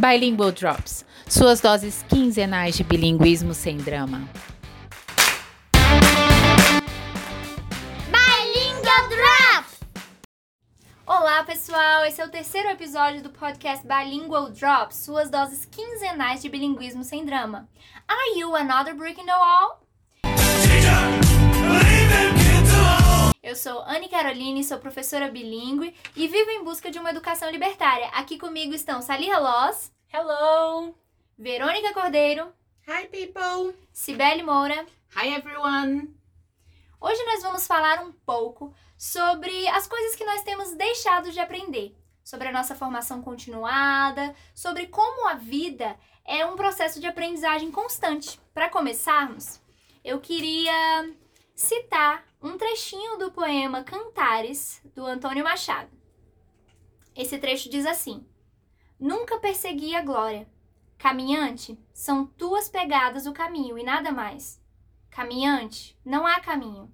Bilingual Drops suas doses quinzenais de bilinguismo sem drama. Bilingual Drops! Olá, pessoal! Esse é o terceiro episódio do podcast Bilingual Drops suas doses quinzenais de bilinguismo sem drama. Are you another brick in the wall? Eu sou Anne Caroline, sou professora bilíngue e vivo em busca de uma educação libertária. Aqui comigo estão Saliha Loss. Hello! Verônica Cordeiro. Hi, people! Cibele Moura. Hi, everyone! Hoje nós vamos falar um pouco sobre as coisas que nós temos deixado de aprender, sobre a nossa formação continuada, sobre como a vida é um processo de aprendizagem constante. Para começarmos, eu queria citar um trechinho do poema Cantares, do Antônio Machado. Esse trecho diz assim: Nunca persegui a glória. Caminhante, são tuas pegadas o caminho e nada mais. Caminhante, não há caminho.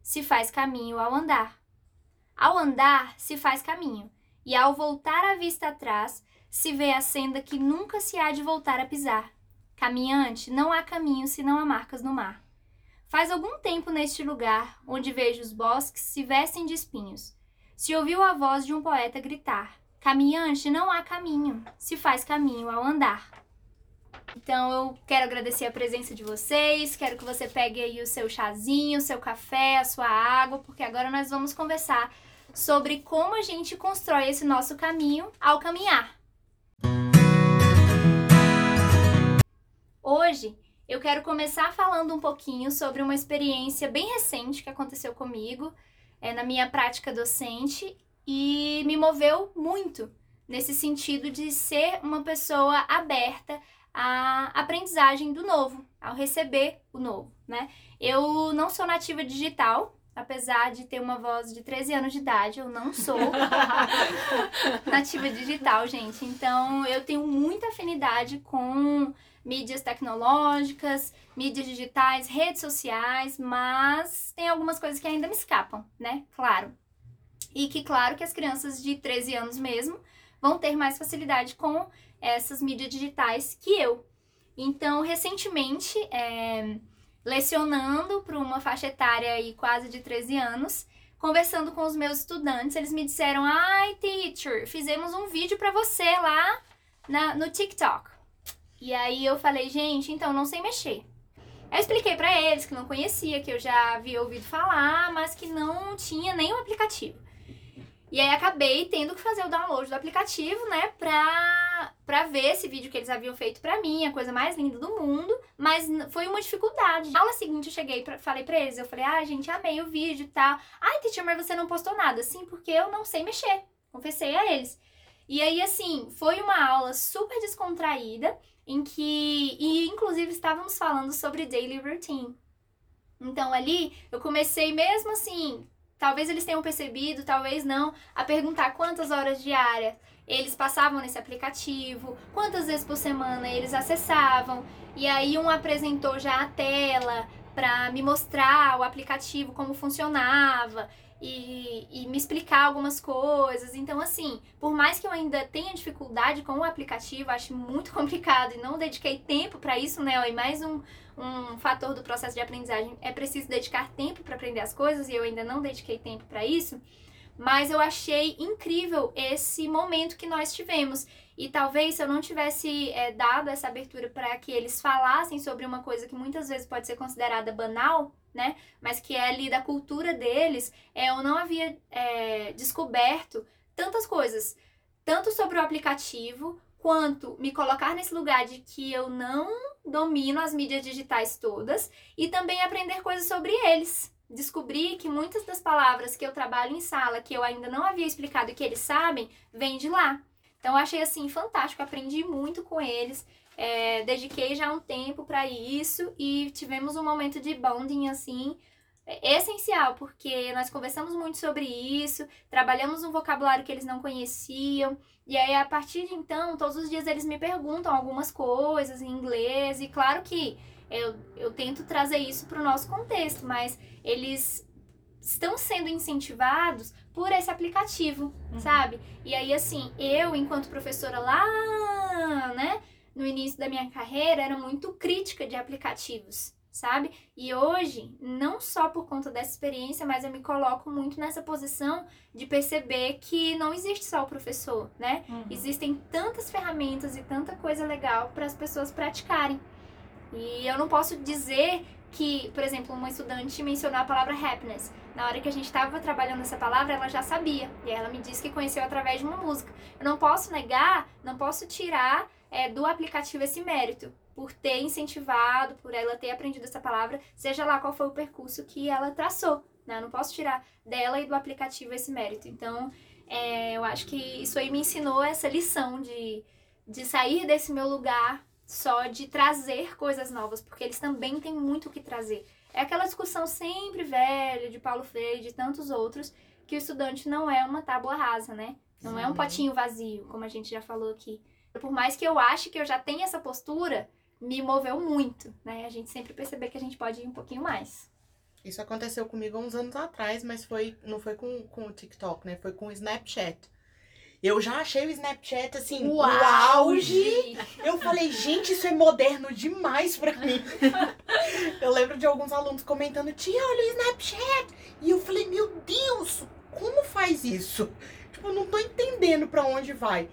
Se faz caminho ao andar. Ao andar, se faz caminho, e ao voltar a vista atrás, se vê a senda que nunca se há de voltar a pisar. Caminhante, não há caminho se não há marcas no mar. Faz algum tempo neste lugar, onde vejo os bosques se vestem de espinhos. Se ouviu a voz de um poeta gritar: Caminhante, não há caminho, se faz caminho ao andar. Então eu quero agradecer a presença de vocês, quero que você pegue aí o seu chazinho, o seu café, a sua água, porque agora nós vamos conversar sobre como a gente constrói esse nosso caminho ao caminhar. Hoje eu quero começar falando um pouquinho sobre uma experiência bem recente que aconteceu comigo é, na minha prática docente e me moveu muito nesse sentido de ser uma pessoa aberta à aprendizagem do novo, ao receber o novo, né? Eu não sou nativa digital, apesar de ter uma voz de 13 anos de idade, eu não sou nativa digital, gente. Então, eu tenho muita afinidade com mídias tecnológicas, mídias digitais, redes sociais, mas tem algumas coisas que ainda me escapam, né? Claro. E que, claro, que as crianças de 13 anos mesmo vão ter mais facilidade com essas mídias digitais que eu. Então, recentemente, é, lecionando para uma faixa etária aí quase de 13 anos, conversando com os meus estudantes, eles me disseram: "Ai, teacher, fizemos um vídeo para você lá na, no TikTok". E aí eu falei, gente, então não sei mexer. Eu expliquei para eles que não conhecia, que eu já havia ouvido falar, mas que não tinha nenhum aplicativo. E aí acabei tendo que fazer o download do aplicativo, né, pra, pra ver esse vídeo que eles haviam feito pra mim, a coisa mais linda do mundo, mas foi uma dificuldade. Na aula seguinte eu cheguei, pra, falei pra eles, eu falei, ah, gente, amei o vídeo e tal. Ai, teacher, mas você não postou nada. Sim, porque eu não sei mexer. Confessei a eles. E aí, assim, foi uma aula super descontraída, em que, e inclusive estávamos falando sobre daily routine. Então ali eu comecei mesmo assim, talvez eles tenham percebido, talvez não, a perguntar quantas horas diárias eles passavam nesse aplicativo, quantas vezes por semana eles acessavam, e aí um apresentou já a tela para me mostrar o aplicativo como funcionava e, e, me explicar algumas coisas. Então, assim, por mais que eu ainda tenha dificuldade com o aplicativo, acho muito complicado e não dediquei tempo para isso, né? E mais um, um fator do processo de aprendizagem é preciso dedicar tempo para aprender as coisas e eu ainda não dediquei tempo para isso. Mas eu achei incrível esse momento que nós tivemos. E talvez se eu não tivesse é, dado essa abertura para que eles falassem sobre uma coisa que muitas vezes pode ser considerada banal, né? Mas que é ali da cultura deles, é, eu não havia é, descoberto tantas coisas, tanto sobre o aplicativo, quanto me colocar nesse lugar de que eu não domino as mídias digitais todas e também aprender coisas sobre eles. Descobri que muitas das palavras que eu trabalho em sala, que eu ainda não havia explicado e que eles sabem, vêm de lá. Então, eu achei assim fantástico, aprendi muito com eles. É, dediquei já um tempo para isso e tivemos um momento de bonding assim essencial, porque nós conversamos muito sobre isso, trabalhamos um vocabulário que eles não conheciam, e aí a partir de então, todos os dias eles me perguntam algumas coisas em inglês, e claro que eu, eu tento trazer isso para o nosso contexto, mas eles estão sendo incentivados por esse aplicativo, uhum. sabe? E aí, assim, eu, enquanto professora lá, né, no início da minha carreira, era muito crítica de aplicativos, sabe? E hoje, não só por conta dessa experiência, mas eu me coloco muito nessa posição de perceber que não existe só o professor, né? Uhum. Existem tantas ferramentas e tanta coisa legal para as pessoas praticarem. E eu não posso dizer que, por exemplo, uma estudante mencionou a palavra happiness. Na hora que a gente estava trabalhando essa palavra, ela já sabia. E ela me disse que conheceu através de uma música. Eu não posso negar, não posso tirar é, do aplicativo esse mérito por ter incentivado, por ela ter aprendido essa palavra, seja lá qual foi o percurso que ela traçou. Né? Eu não posso tirar dela e do aplicativo esse mérito. Então, é, eu acho que isso aí me ensinou essa lição de, de sair desse meu lugar só de trazer coisas novas, porque eles também têm muito o que trazer. É aquela discussão sempre velha de Paulo Freire e de tantos outros, que o estudante não é uma tábua rasa, né? Não Sim. é um potinho vazio, como a gente já falou aqui. Por mais que eu ache que eu já tenha essa postura, me moveu muito, né? A gente sempre perceber que a gente pode ir um pouquinho mais. Isso aconteceu comigo há uns anos atrás, mas foi não foi com, com o TikTok, né? Foi com o Snapchat. Eu já achei o Snapchat assim, o, o auge. Eu falei, gente, isso é moderno demais pra mim. eu lembro de alguns alunos comentando, tia, olha o Snapchat. E eu falei, meu Deus, como faz isso? Tipo, eu não tô entendendo pra onde vai.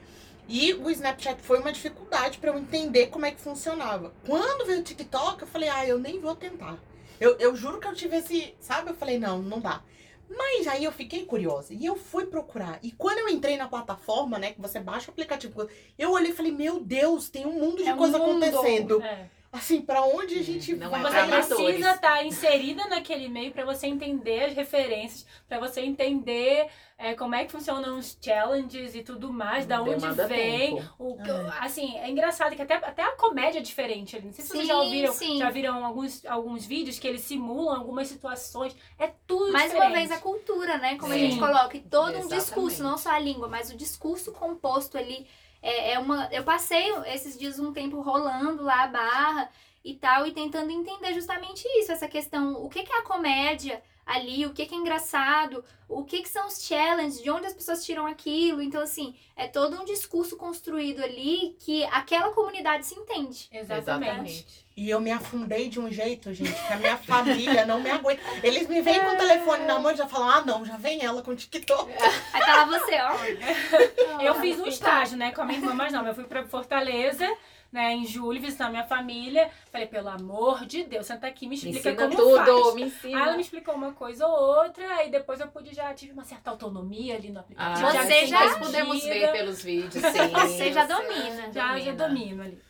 E o Snapchat foi uma dificuldade para eu entender como é que funcionava. Quando veio o TikTok, eu falei, ah, eu nem vou tentar. Eu, eu juro que eu tive esse, sabe? Eu falei, não, não dá. Mas aí eu fiquei curiosa e eu fui procurar. E quando eu entrei na plataforma, né, que você baixa o aplicativo, eu olhei e falei, meu Deus, tem um mundo de é coisa mundo. acontecendo. É. Assim, para onde a gente não vai? É você precisa estar tá inserida naquele meio para você entender as referências, para você entender é, como é que funcionam os challenges e tudo mais, da onde vem. O, é. Assim, é engraçado que até, até a comédia é diferente ali. Não sei se sim, vocês já ouviram, sim. já viram alguns, alguns vídeos que eles simulam algumas situações. É tudo Mais diferente. uma vez a cultura, né? Como sim. a gente coloca. E todo Exatamente. um discurso, não só a língua, mas o discurso composto ali é, é uma. Eu passei esses dias um tempo rolando lá a barra e tal, e tentando entender justamente isso, essa questão, o que, que é a comédia ali, o que, que é engraçado, o que, que são os challenges, de onde as pessoas tiram aquilo. Então, assim, é todo um discurso construído ali que aquela comunidade se entende. Exatamente. E eu me afundei de um jeito, gente, que a minha família não me aguenta. Eles me vêm com o telefone na mão e já falam: ah, não, já vem ela com o TikTok. Aí tá lá você, ó. eu fiz um estágio, né, com a minha irmã, mas não, eu fui pra Fortaleza né, em julho, visitar minha família. Falei, pelo amor de Deus, senta aqui, me explica me como tudo, faz. Me ensina. Aí ela me explicou uma coisa ou outra, aí depois eu pude, já tive uma certa autonomia ali no aplicativo. Ah, já você já nós podemos ver pelos vídeos, sim. Você já domina. Já, domina. já domino ali.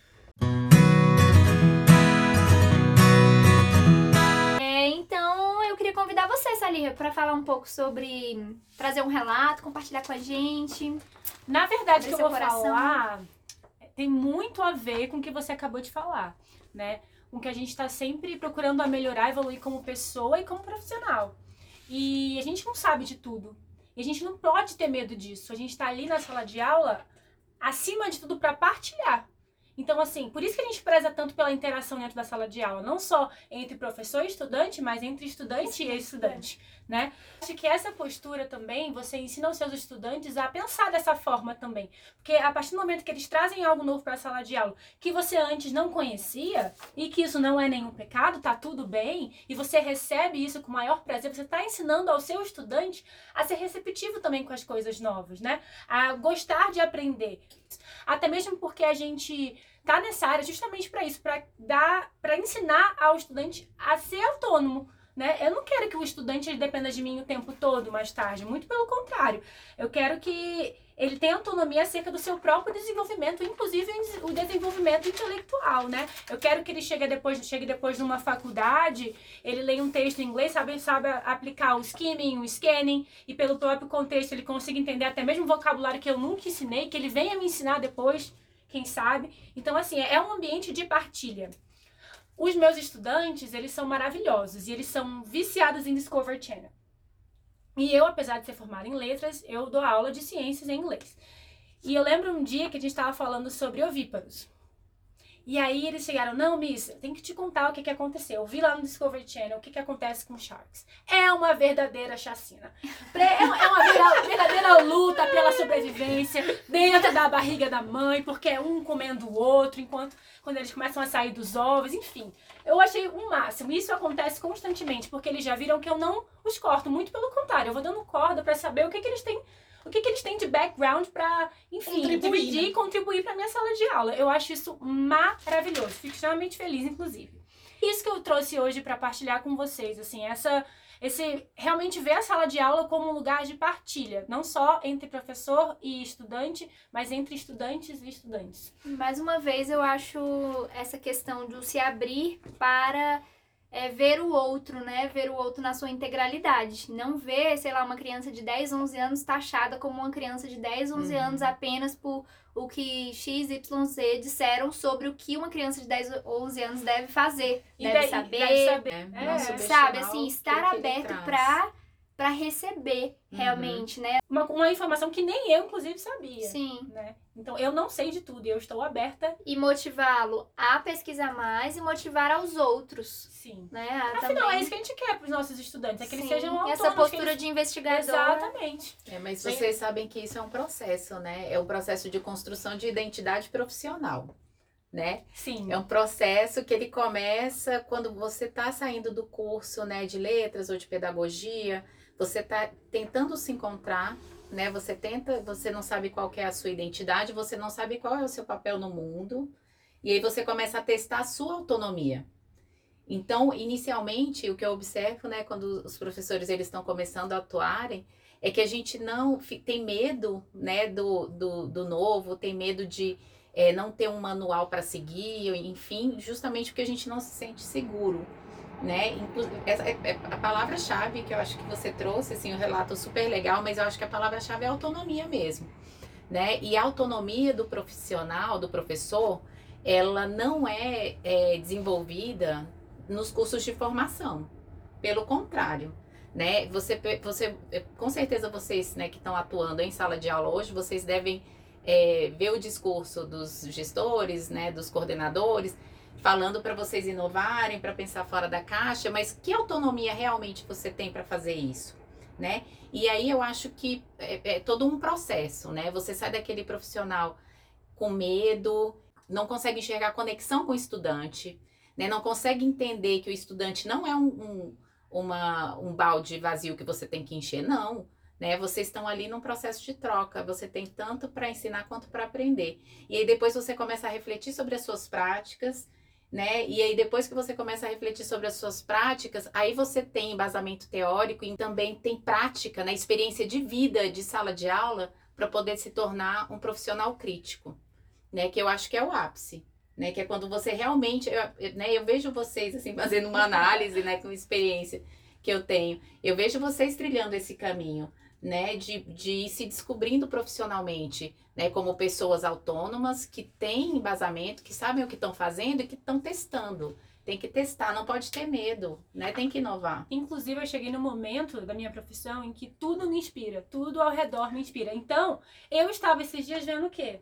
Então, eu queria convidar você, Salir, para falar um pouco sobre trazer um relato, compartilhar com a gente. Na verdade, que eu vou coração. falar tem muito a ver com o que você acabou de falar, né? Com que a gente está sempre procurando a melhorar, evoluir como pessoa e como profissional. E a gente não sabe de tudo. E a gente não pode ter medo disso. A gente está ali na sala de aula, acima de tudo, para partilhar. Então, assim, por isso que a gente preza tanto pela interação dentro da sala de aula, não só entre professor e estudante, mas entre estudante e estudante, né? Acho que essa postura também, você ensina os seus estudantes a pensar dessa forma também. Porque a partir do momento que eles trazem algo novo para a sala de aula, que você antes não conhecia, e que isso não é nenhum pecado, tá tudo bem, e você recebe isso com maior prazer, você está ensinando ao seu estudante a ser receptivo também com as coisas novas, né? A gostar de aprender. Até mesmo porque a gente tá nessa área justamente para isso, para dar, para ensinar ao estudante a ser autônomo. Né? Eu não quero que o estudante dependa de mim o tempo todo mais tarde, muito pelo contrário. Eu quero que ele tenha autonomia acerca do seu próprio desenvolvimento, inclusive o desenvolvimento intelectual, né? Eu quero que ele chegue depois, chegue depois de uma faculdade, ele leia um texto em inglês, sabe, sabe aplicar o skimming, o scanning, e pelo próprio contexto ele consiga entender até mesmo vocabulário que eu nunca ensinei, que ele venha me ensinar depois quem sabe. Então, assim, é um ambiente de partilha. Os meus estudantes, eles são maravilhosos e eles são viciados em Discovery Channel. E eu, apesar de ser formada em letras, eu dou aula de ciências em inglês. E eu lembro um dia que a gente estava falando sobre ovíparos. E aí eles chegaram, não, Miss, tem que te contar o que, que aconteceu. Eu vi lá no Discovery Channel o que, que acontece com Sharks. É uma verdadeira chacina. É uma, é uma verdadeira luta pela sobrevivência dentro da barriga da mãe, porque é um comendo o outro, enquanto quando eles começam a sair dos ovos, enfim. Eu achei o um máximo. Isso acontece constantemente, porque eles já viram que eu não os corto. Muito pelo contrário, eu vou dando corda para saber o que, que eles têm background para, enfim, contribuir, dividir né? e contribuir para minha sala de aula. Eu acho isso maravilhoso. Fico extremamente feliz, inclusive. Isso que eu trouxe hoje para partilhar com vocês, assim, essa esse realmente ver a sala de aula como um lugar de partilha, não só entre professor e estudante, mas entre estudantes e estudantes. Mais uma vez eu acho essa questão de se abrir para é ver o outro, né? Ver o outro na sua integralidade. Não ver, sei lá, uma criança de 10, 11 anos taxada como uma criança de 10, 11 uhum. anos apenas por o que X, Y, Z disseram sobre o que uma criança de 10, 11 anos deve fazer. E deve, daí, saber. Deve saber. É, é, sabe, assim, estar aberto para para receber uhum. realmente, né? Uma, uma informação que nem eu, inclusive, sabia. Sim. Né? Então, eu não sei de tudo e eu estou aberta. E motivá-lo a pesquisar mais e motivar aos outros. Sim. Né? Afinal, também... é isso que a gente quer para os nossos estudantes, é que Sim. eles sejam autônomos. Essa postura eles... de investigador. Exatamente. É, mas Sim. vocês sabem que isso é um processo, né? É um processo de construção de identidade profissional né? Sim. É um processo que ele começa quando você está saindo do curso, né, de letras ou de pedagogia, você está tentando se encontrar, né? Você tenta, você não sabe qual é a sua identidade, você não sabe qual é o seu papel no mundo, e aí você começa a testar a sua autonomia. Então, inicialmente, o que eu observo, né, quando os professores eles estão começando a atuarem, é que a gente não tem medo, né, do, do, do novo, tem medo de é, não ter um manual para seguir, enfim, justamente porque a gente não se sente seguro né? Essa é, é a palavra-chave que eu acho que você trouxe, assim, o um relato super legal, mas eu acho que a palavra-chave é autonomia mesmo, né? E a autonomia do profissional, do professor, ela não é, é desenvolvida nos cursos de formação. Pelo contrário, né? Você, você, com certeza vocês, né, que estão atuando em sala de aula hoje, vocês devem é, ver o discurso dos gestores, né, dos coordenadores, falando para vocês inovarem, para pensar fora da caixa, mas que autonomia realmente você tem para fazer isso, né? E aí eu acho que é, é, todo um processo, né? Você sai daquele profissional com medo, não consegue enxergar conexão com o estudante, né? Não consegue entender que o estudante não é um, um, uma, um balde vazio que você tem que encher, não. Né? Vocês estão ali num processo de troca, você tem tanto para ensinar quanto para aprender. E aí depois você começa a refletir sobre as suas práticas, né? E aí depois que você começa a refletir sobre as suas práticas, aí você tem embasamento teórico e também tem prática, né, experiência de vida de sala de aula para poder se tornar um profissional crítico, né? Que eu acho que é o ápice, né? Que é quando você realmente, eu, né, eu vejo vocês assim fazendo uma análise, né, com experiência que eu tenho. Eu vejo vocês trilhando esse caminho, né, de, de ir se descobrindo profissionalmente, né, como pessoas autônomas que têm embasamento, que sabem o que estão fazendo e que estão testando. Tem que testar, não pode ter medo, né? Tem que inovar. Inclusive, eu cheguei no momento da minha profissão em que tudo me inspira, tudo ao redor me inspira. Então, eu estava esses dias vendo o quê?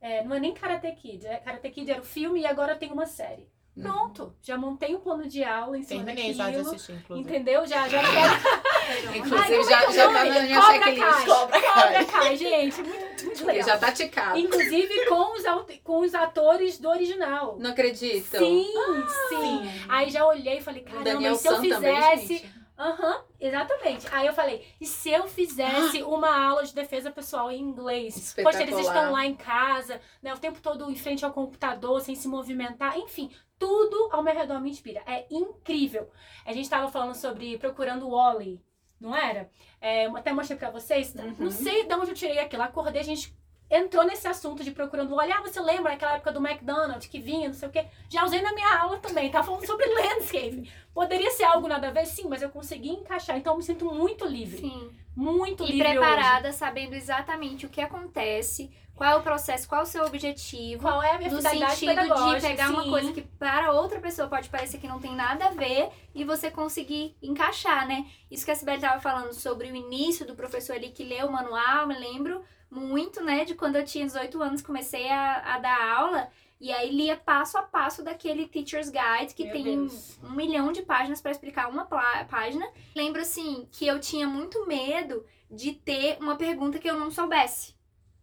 É, não é nem Karate Kid, é, Karate Kid era o filme e agora tem uma série. Pronto, já montei um plano de aula em cima Terminei daquilo. Já de assistir, inclusive. Entendeu? Já, já quero. inclusive, Ai, já, é já tá na minha checklist. Cobra Cai. Cobra Kai, gente. Muito, muito legal. Já tá ticado. Inclusive com os, com os atores do original. Não acredito. Sim, ah, sim. Aí já olhei e falei, caramba, se eu fizesse... Aham, uhum, exatamente. Aí eu falei, e se eu fizesse uma aula de defesa pessoal em inglês? Poxa, eles estão lá em casa, né, o tempo todo em frente ao computador, sem se movimentar, enfim, tudo ao meu redor me inspira. É incrível. A gente estava falando sobre procurando o Wally, não era? É, até mostrei para vocês. Uhum. Não sei de onde eu tirei aquilo. Acordei, a gente entrou nesse assunto de procurando o Wally. Ah, você lembra aquela época do McDonald's que vinha, não sei o quê? Já usei na minha aula também. Tava falando sobre landscape. Poderia ser algo nada a ver, sim, mas eu consegui encaixar. Então eu me sinto muito livre. Sim. Muito e livre. E preparada, hoje. sabendo exatamente o que acontece, qual é o processo, qual é o seu objetivo. Qual é a minha No sentido de pegar sim. uma coisa que para outra pessoa pode parecer que não tem nada a ver e você conseguir encaixar, né? Isso que a Sibeli estava falando sobre o início do professor ali que leu o manual, me lembro muito, né, de quando eu tinha 18 anos, comecei a, a dar aula E aí lia passo a passo daquele Teacher's Guide, que Meu tem Deus. um milhão de páginas para explicar uma página. Lembro, assim, que eu tinha muito medo de ter uma pergunta que eu não soubesse,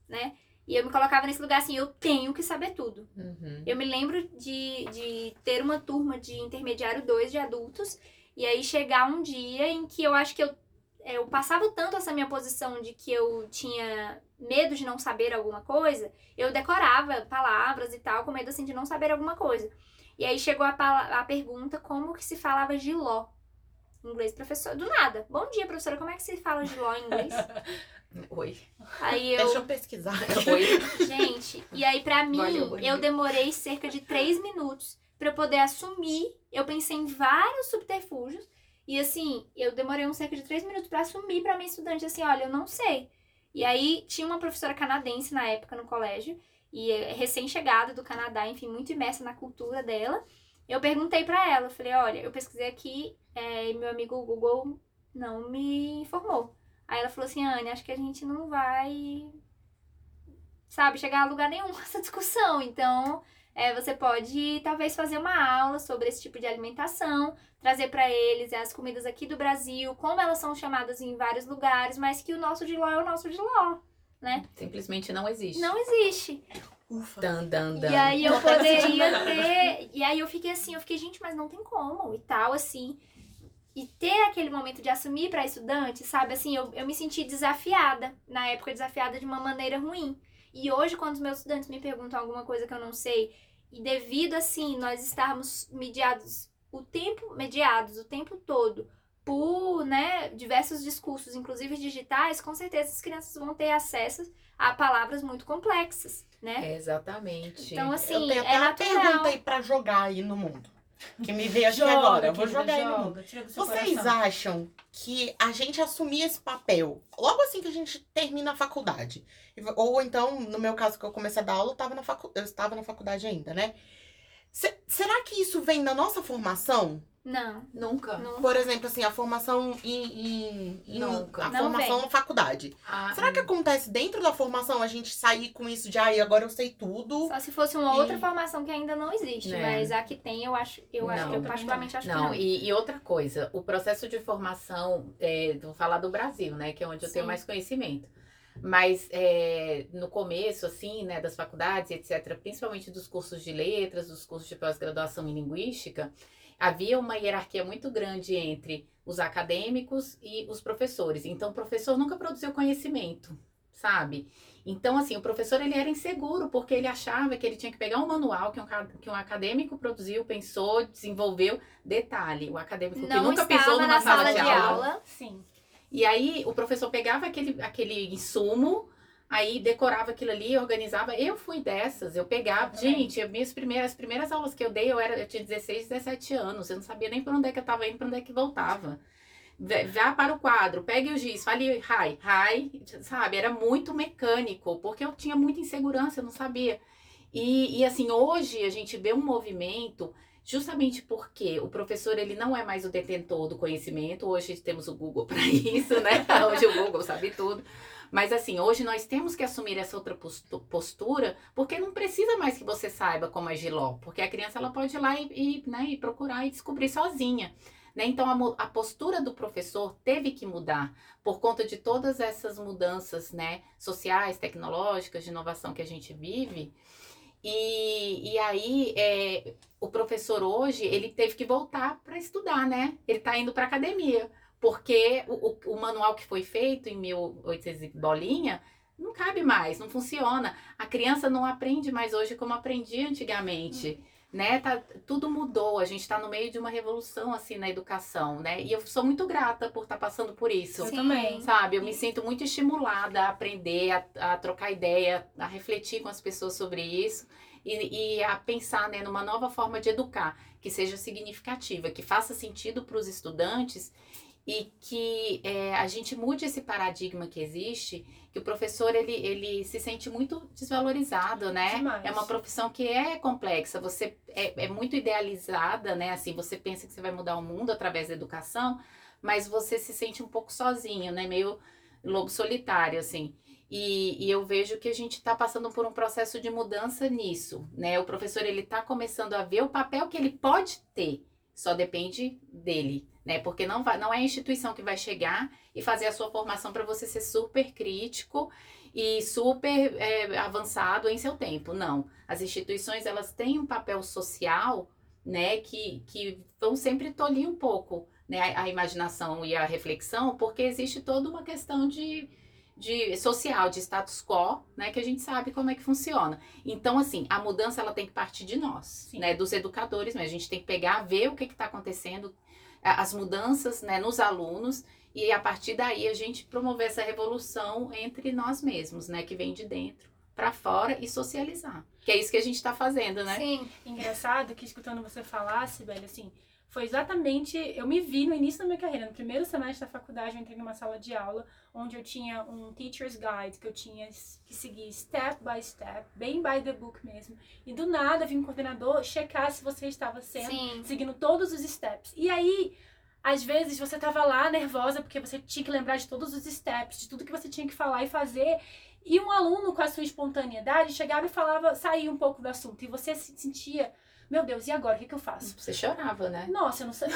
né? E eu me colocava nesse lugar assim, eu tenho que saber tudo. Uhum. Eu me lembro de, de ter uma turma de intermediário 2 de adultos, e aí chegar um dia em que eu acho que eu, eu passava tanto essa minha posição de que eu tinha medo de não saber alguma coisa, eu decorava palavras e tal, com medo assim de não saber alguma coisa. E aí chegou a, a pergunta como que se falava giló inglês, professor, do nada. Bom dia, professora, como é que se fala giló em inglês? Oi. Aí eu Deixa eu pesquisar. Oi. Gente, e aí pra mim, Valeu, eu demorei cerca de três minutos pra eu poder assumir. Eu pensei em vários subterfúgios. E assim, eu demorei uns cerca de três minutos pra assumir pra minha estudante, assim, olha, eu não sei. E aí tinha uma professora canadense na época no colégio, e é recém-chegada do Canadá, enfim, muito imersa na cultura dela. Eu perguntei pra ela, eu falei, olha, eu pesquisei aqui, é, e meu amigo Google não me informou. Aí ela falou assim, Anne, acho que a gente não vai sabe, chegar a lugar nenhum essa discussão. Então, é, você pode talvez fazer uma aula sobre esse tipo de alimentação, trazer para eles as comidas aqui do Brasil, como elas são chamadas em vários lugares, mas que o nosso de ló é o nosso de ló. Simplesmente não existe. Não existe. Ufa. Dan, dan, dan. E aí eu poderia ter. E aí eu fiquei assim, eu fiquei, gente, mas não tem como e tal, assim. E ter aquele momento de assumir para estudante, sabe? Assim, eu, eu me senti desafiada. Na época, desafiada de uma maneira ruim. E hoje, quando os meus estudantes me perguntam alguma coisa que eu não sei, e devido assim, nós estarmos mediados o tempo, mediados o tempo todo por, né, diversos discursos, inclusive digitais, com certeza as crianças vão ter acesso a palavras muito complexas, né? É, exatamente. Então, eu assim, tenho até é uma natural. pergunta aí pra jogar aí no mundo. Que me veio aqui Joga, agora. Eu vou jogar aí no mundo. Vocês coração. acham que a gente assumir esse papel logo assim que a gente termina a faculdade? Ou então, no meu caso, que eu comecei a dar aula, eu, tava na facu... eu estava na faculdade ainda, né? Se- será que isso vem da nossa formação? Não, Nunca. não. Por exemplo, assim, a formação em. em- em- Nunca. a Não formação vem. na faculdade. Ah, Será que acontece dentro da formação a gente sair com isso de aí, agora eu sei tudo? Só se fosse uma outra E- formação que ainda não existe, É. mas a que tem, eu acho, eu acho, Não. eu particularmente acho que Não, não. e, e outra coisa, o processo de formação, é, vou falar do Brasil, né, que é onde eu tenho Sim. mais conhecimento. Mas é, no começo, assim, né, das faculdades, etc., principalmente dos cursos de letras, dos cursos de pós-graduação em linguística, havia uma hierarquia muito grande entre os acadêmicos e os professores. Então, o professor nunca produziu conhecimento, sabe? Então, assim, o professor ele era inseguro, porque ele achava que ele tinha que pegar um manual que um, que um acadêmico produziu, pensou, desenvolveu. Detalhe, o acadêmico que Não nunca estava pisou numa na sala, de aula. Sim. E aí o professor pegava aquele, aquele insumo, aí decorava aquilo ali, organizava. Eu fui dessas, eu pegava. Gente, as minhas primeiras, as primeiras aulas que eu dei, eu, era, eu tinha 16, 17 anos. Eu não sabia nem para onde é que eu tava indo, para onde é que voltava. Vá- Vá para o quadro, pegue o giz, fale hi, hi, sabe? Era muito mecânico, porque eu tinha muita insegurança, eu não sabia. E, e assim, hoje a gente vê um movimento justamente porque o professor ele não é mais o detentor do conhecimento. Hoje temos o Google para isso, né? Hoje o Google sabe tudo. Mas assim, hoje nós temos que assumir essa outra postu- postura, porque não precisa mais que você saiba como é giló, porque a criança ela pode ir lá e, e, né, e procurar e descobrir sozinha. Né? Então a, a postura do professor teve que mudar por conta de todas essas mudanças né, sociais, tecnológicas, de inovação que a gente vive. E, e aí, é, o professor hoje, ele teve que voltar para estudar, né? Ele está indo para academia, porque o, o, o manual que foi feito em 1800 e bolinha não cabe mais, não funciona. A criança não aprende mais hoje como aprendia antigamente. Né? Tá, tudo mudou, a gente está no meio de uma revolução assim na educação, né? E eu sou muito grata por estar passando por isso. Eu também. Sabe, eu me sinto muito estimulada a aprender, a, a trocar ideia, a refletir com as pessoas sobre isso e, e a pensar né, numa nova forma de educar que seja significativa, que faça sentido para os estudantes e que é, a gente mude esse paradigma que existe, que o professor ele, ele se sente muito desvalorizado, né? Demais. É uma profissão que é complexa, você é, é muito idealizada, né? Assim, você pensa que você vai mudar o mundo através da educação, mas você se sente um pouco sozinho, né? Meio lobo solitário, assim. E, e, eu vejo que a gente está passando por um processo de mudança nisso, né? O professor ele está começando a ver o papel que ele pode ter, só depende dele, né? Porque não vai, não é a instituição que vai chegar e fazer a sua formação para você ser super crítico e super é, avançado em seu tempo. Não, as instituições elas têm um papel social, né? Que que vão sempre tolir um pouco, né? A, a imaginação e a reflexão, porque existe toda uma questão de de social, de status quo, né, que a gente sabe como é que funciona. Então, assim, a mudança ela tem que partir de nós, Sim. né, dos educadores, mas a gente tem que pegar, ver o que está acontecendo, as mudanças, né, nos alunos e a partir daí a gente promover essa revolução entre nós mesmos, né, que vem de dentro para fora e socializar. Que é isso que a gente está fazendo, né? Sim. Engraçado que escutando você falar, Sibeli, assim, foi exatamente. Eu me vi no início da minha carreira, no primeiro semestre da faculdade, eu entrei numa sala de aula onde eu tinha um teacher's guide que eu tinha que seguir step by step, bem by the book mesmo. E do nada vinha um coordenador checar se você estava sendo, Sim. seguindo todos os steps. E aí, às vezes você estava lá nervosa porque você tinha que lembrar de todos os steps, de tudo que você tinha que falar e fazer. E um aluno com a sua espontaneidade chegava e falava, saía um pouco do assunto. E você se sentia meu Deus, e agora? O que, que eu faço? Você chorava, né? Nossa, eu não sei.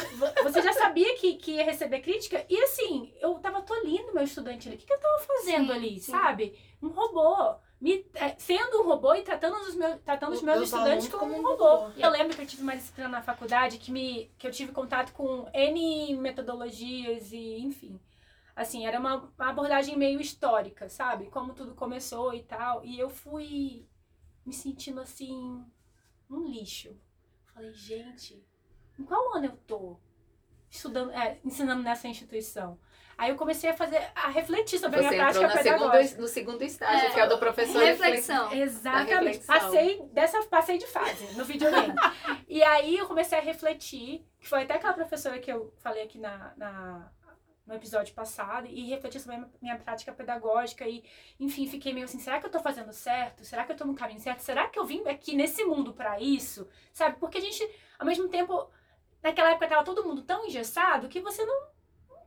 Você já sabia que, que ia receber crítica? E assim, eu tava tolindo meu estudante ali. O que, que eu tava fazendo sim, ali, sim. sabe? Um robô. Me, é, sendo um robô e tratando os meus, tratando os meus estudantes como, como um robô. robô. Eu lembro que eu tive uma disciplina na faculdade que, me, que eu tive contato com N metodologias e, enfim. Assim, era uma, uma abordagem meio histórica, sabe? Como tudo começou e tal. E eu fui me sentindo assim, um lixo. Falei, gente, em qual ano eu tô estudando, é, ensinando nessa instituição? Aí eu comecei a fazer, a refletir sobre Você a minha prática entrou pedagógica. Segundo, no segundo estágio, é, que é o do professor reflexão. Exatamente. Reflexão. Passei dessa passei de fase no videogame. e aí eu comecei a refletir, que foi até aquela professora que eu falei aqui na, na no episódio passado e refletir sobre a minha prática pedagógica e, enfim, fiquei meio assim, será que eu tô fazendo certo? Será que eu tô no caminho certo? Será que eu vim aqui nesse mundo para isso? Sabe? Porque a gente, ao mesmo tempo, naquela época tava todo mundo tão engessado que você não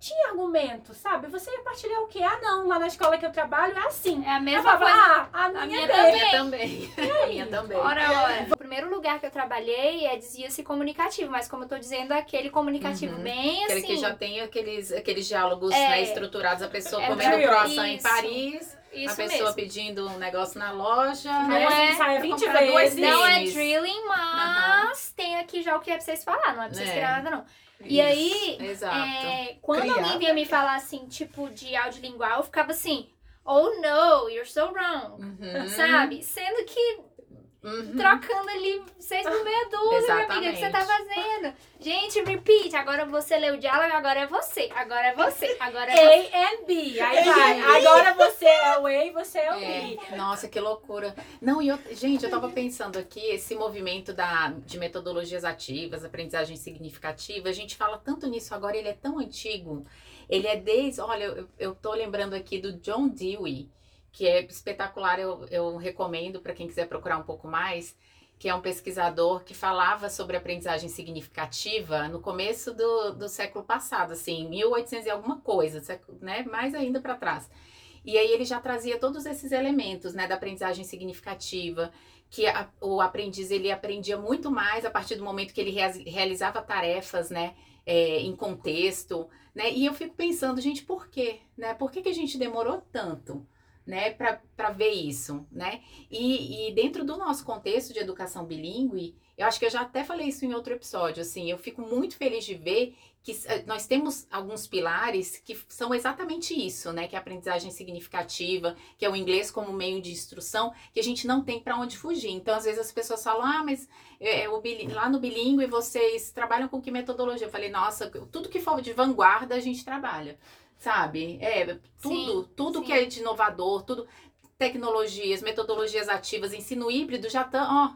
tinha argumento, sabe? Você ia partilhar o quê? Ah, não, lá na escola que eu trabalho é assim. É a mesma coisa. Ah, a minha, a minha também. também. A minha também. Ora, ora. O primeiro lugar que eu trabalhei é dizia-se comunicativo, mas como eu tô dizendo, aquele comunicativo uhum. bem aquele assim. Aquele que já tem aqueles, aqueles diálogos é, né, estruturados, a pessoa é comendo croissant em Paris. Isso a pessoa mesmo. pedindo um negócio na loja. Não né? é, sai 20 vezes. Não é drilling, mas uhum. tem aqui já o que é pra vocês falar. Não é pra vocês é. nada, não. E aí, é, quando Criar. alguém vinha me falar assim, tipo, de audiolingual, eu ficava assim, oh no, you're so wrong. Uhum. Sabe? Sendo que Uhum. Trocando ali seis por meia dúzia, minha amiga, o que você tá fazendo? Gente, repeat. Agora você leu o diálogo, agora é você. Agora é você. Agora é você. A and B. Aí vai. Agora você é o A e você é o é. B. Nossa, que loucura. Não, e eu, gente, eu tava pensando aqui, esse movimento da, de metodologias ativas, aprendizagem significativa, a gente fala tanto nisso agora, ele é tão antigo. Ele é desde. Olha, eu, eu tô lembrando aqui do John Dewey que é espetacular, eu, eu recomendo para quem quiser procurar um pouco mais, que é um pesquisador que falava sobre aprendizagem significativa no começo do, do século passado, assim, 1800 e alguma coisa, né, mais ainda para trás. E aí ele já trazia todos esses elementos, né, da aprendizagem significativa, que a, o aprendiz ele aprendia muito mais a partir do momento que ele realizava tarefas, né, é, em contexto, né, e eu fico pensando, gente, por quê, né, por que, que a gente demorou tanto? Né, para ver isso, né? E, e, dentro do nosso contexto de educação bilíngue, eu acho que eu já até falei isso em outro episódio, assim, eu fico muito feliz de ver que eh, nós temos alguns pilares que são exatamente isso, né? Que é a aprendizagem significativa, que é o inglês como meio de instrução, que a gente não tem para onde fugir. Então, às vezes as pessoas falam, ah, mas é, o lá no bilíngue vocês trabalham com que metodologia? Eu falei, nossa, tudo que for de vanguarda a gente trabalha sabe? É, tudo, sim, tudo sim. que é de inovador, tudo, tecnologias, metodologias ativas, ensino híbrido já estão, ó,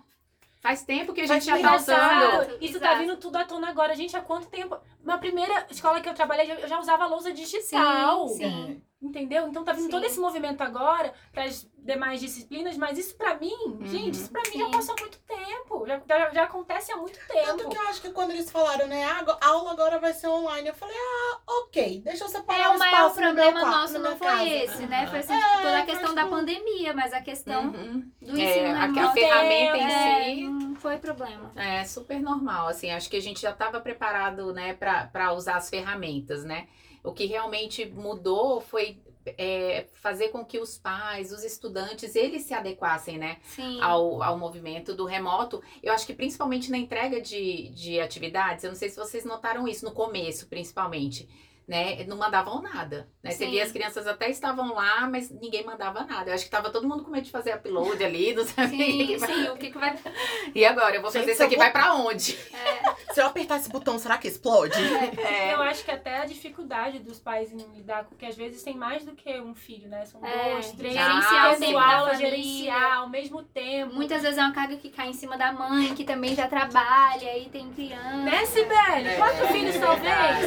faz tempo que a gente já tá usando. Isso tá vindo tudo à tona agora. Gente, há quanto tempo? Na primeira escola que eu trabalhei, eu já usava lousa digital. Sim, sim. Entendeu? Então tá vindo Sim. todo esse movimento agora para as demais disciplinas, mas isso pra mim, gente, isso pra mim já Sim. passou há muito tempo. Já, já, já acontece há muito Tanto tempo. que eu acho que quando eles falaram, né, a ago- a aula agora vai ser online, eu falei, ah, ok, deixa eu separar É, o maior espaço no meu problema quarto, nosso não foi casa. esse, né? Foi assim, É, tipo, toda a questão da tipo, pandemia, mas a questão Uhum. do É, ensino a, a remoto ferramenta em é, si não foi problema. É super normal, assim, acho que a gente já estava preparado, né, para usar as ferramentas, né? O que realmente mudou foi é, fazer com que os pais, os estudantes, eles se adequassem, né, Sim. ao, ao movimento do remoto. Eu acho que principalmente na entrega de, de atividades, eu não sei se vocês notaram isso no começo, principalmente. Né, não mandavam nada. Né? Você via as crianças até estavam lá, mas ninguém mandava nada. Eu acho que tava todo mundo com medo de fazer upload ali, não sabia. Sim, sim, o que, que vai. E agora? Eu vou Gente, fazer isso aqui, vou- vai pra onde? Se eu apertar esse botão, será que explode? É. Eu acho que até a dificuldade dos pais em lidar com que às vezes tem mais do que um filho, né? São É, dois, três, gerenciar o tempo da aula, gerenciar ao mesmo tempo. Muitas vezes é uma carga que cai em cima da mãe, que também já trabalha e tem criança. Né, Sibeli? É, Quatro filhos, é talvez?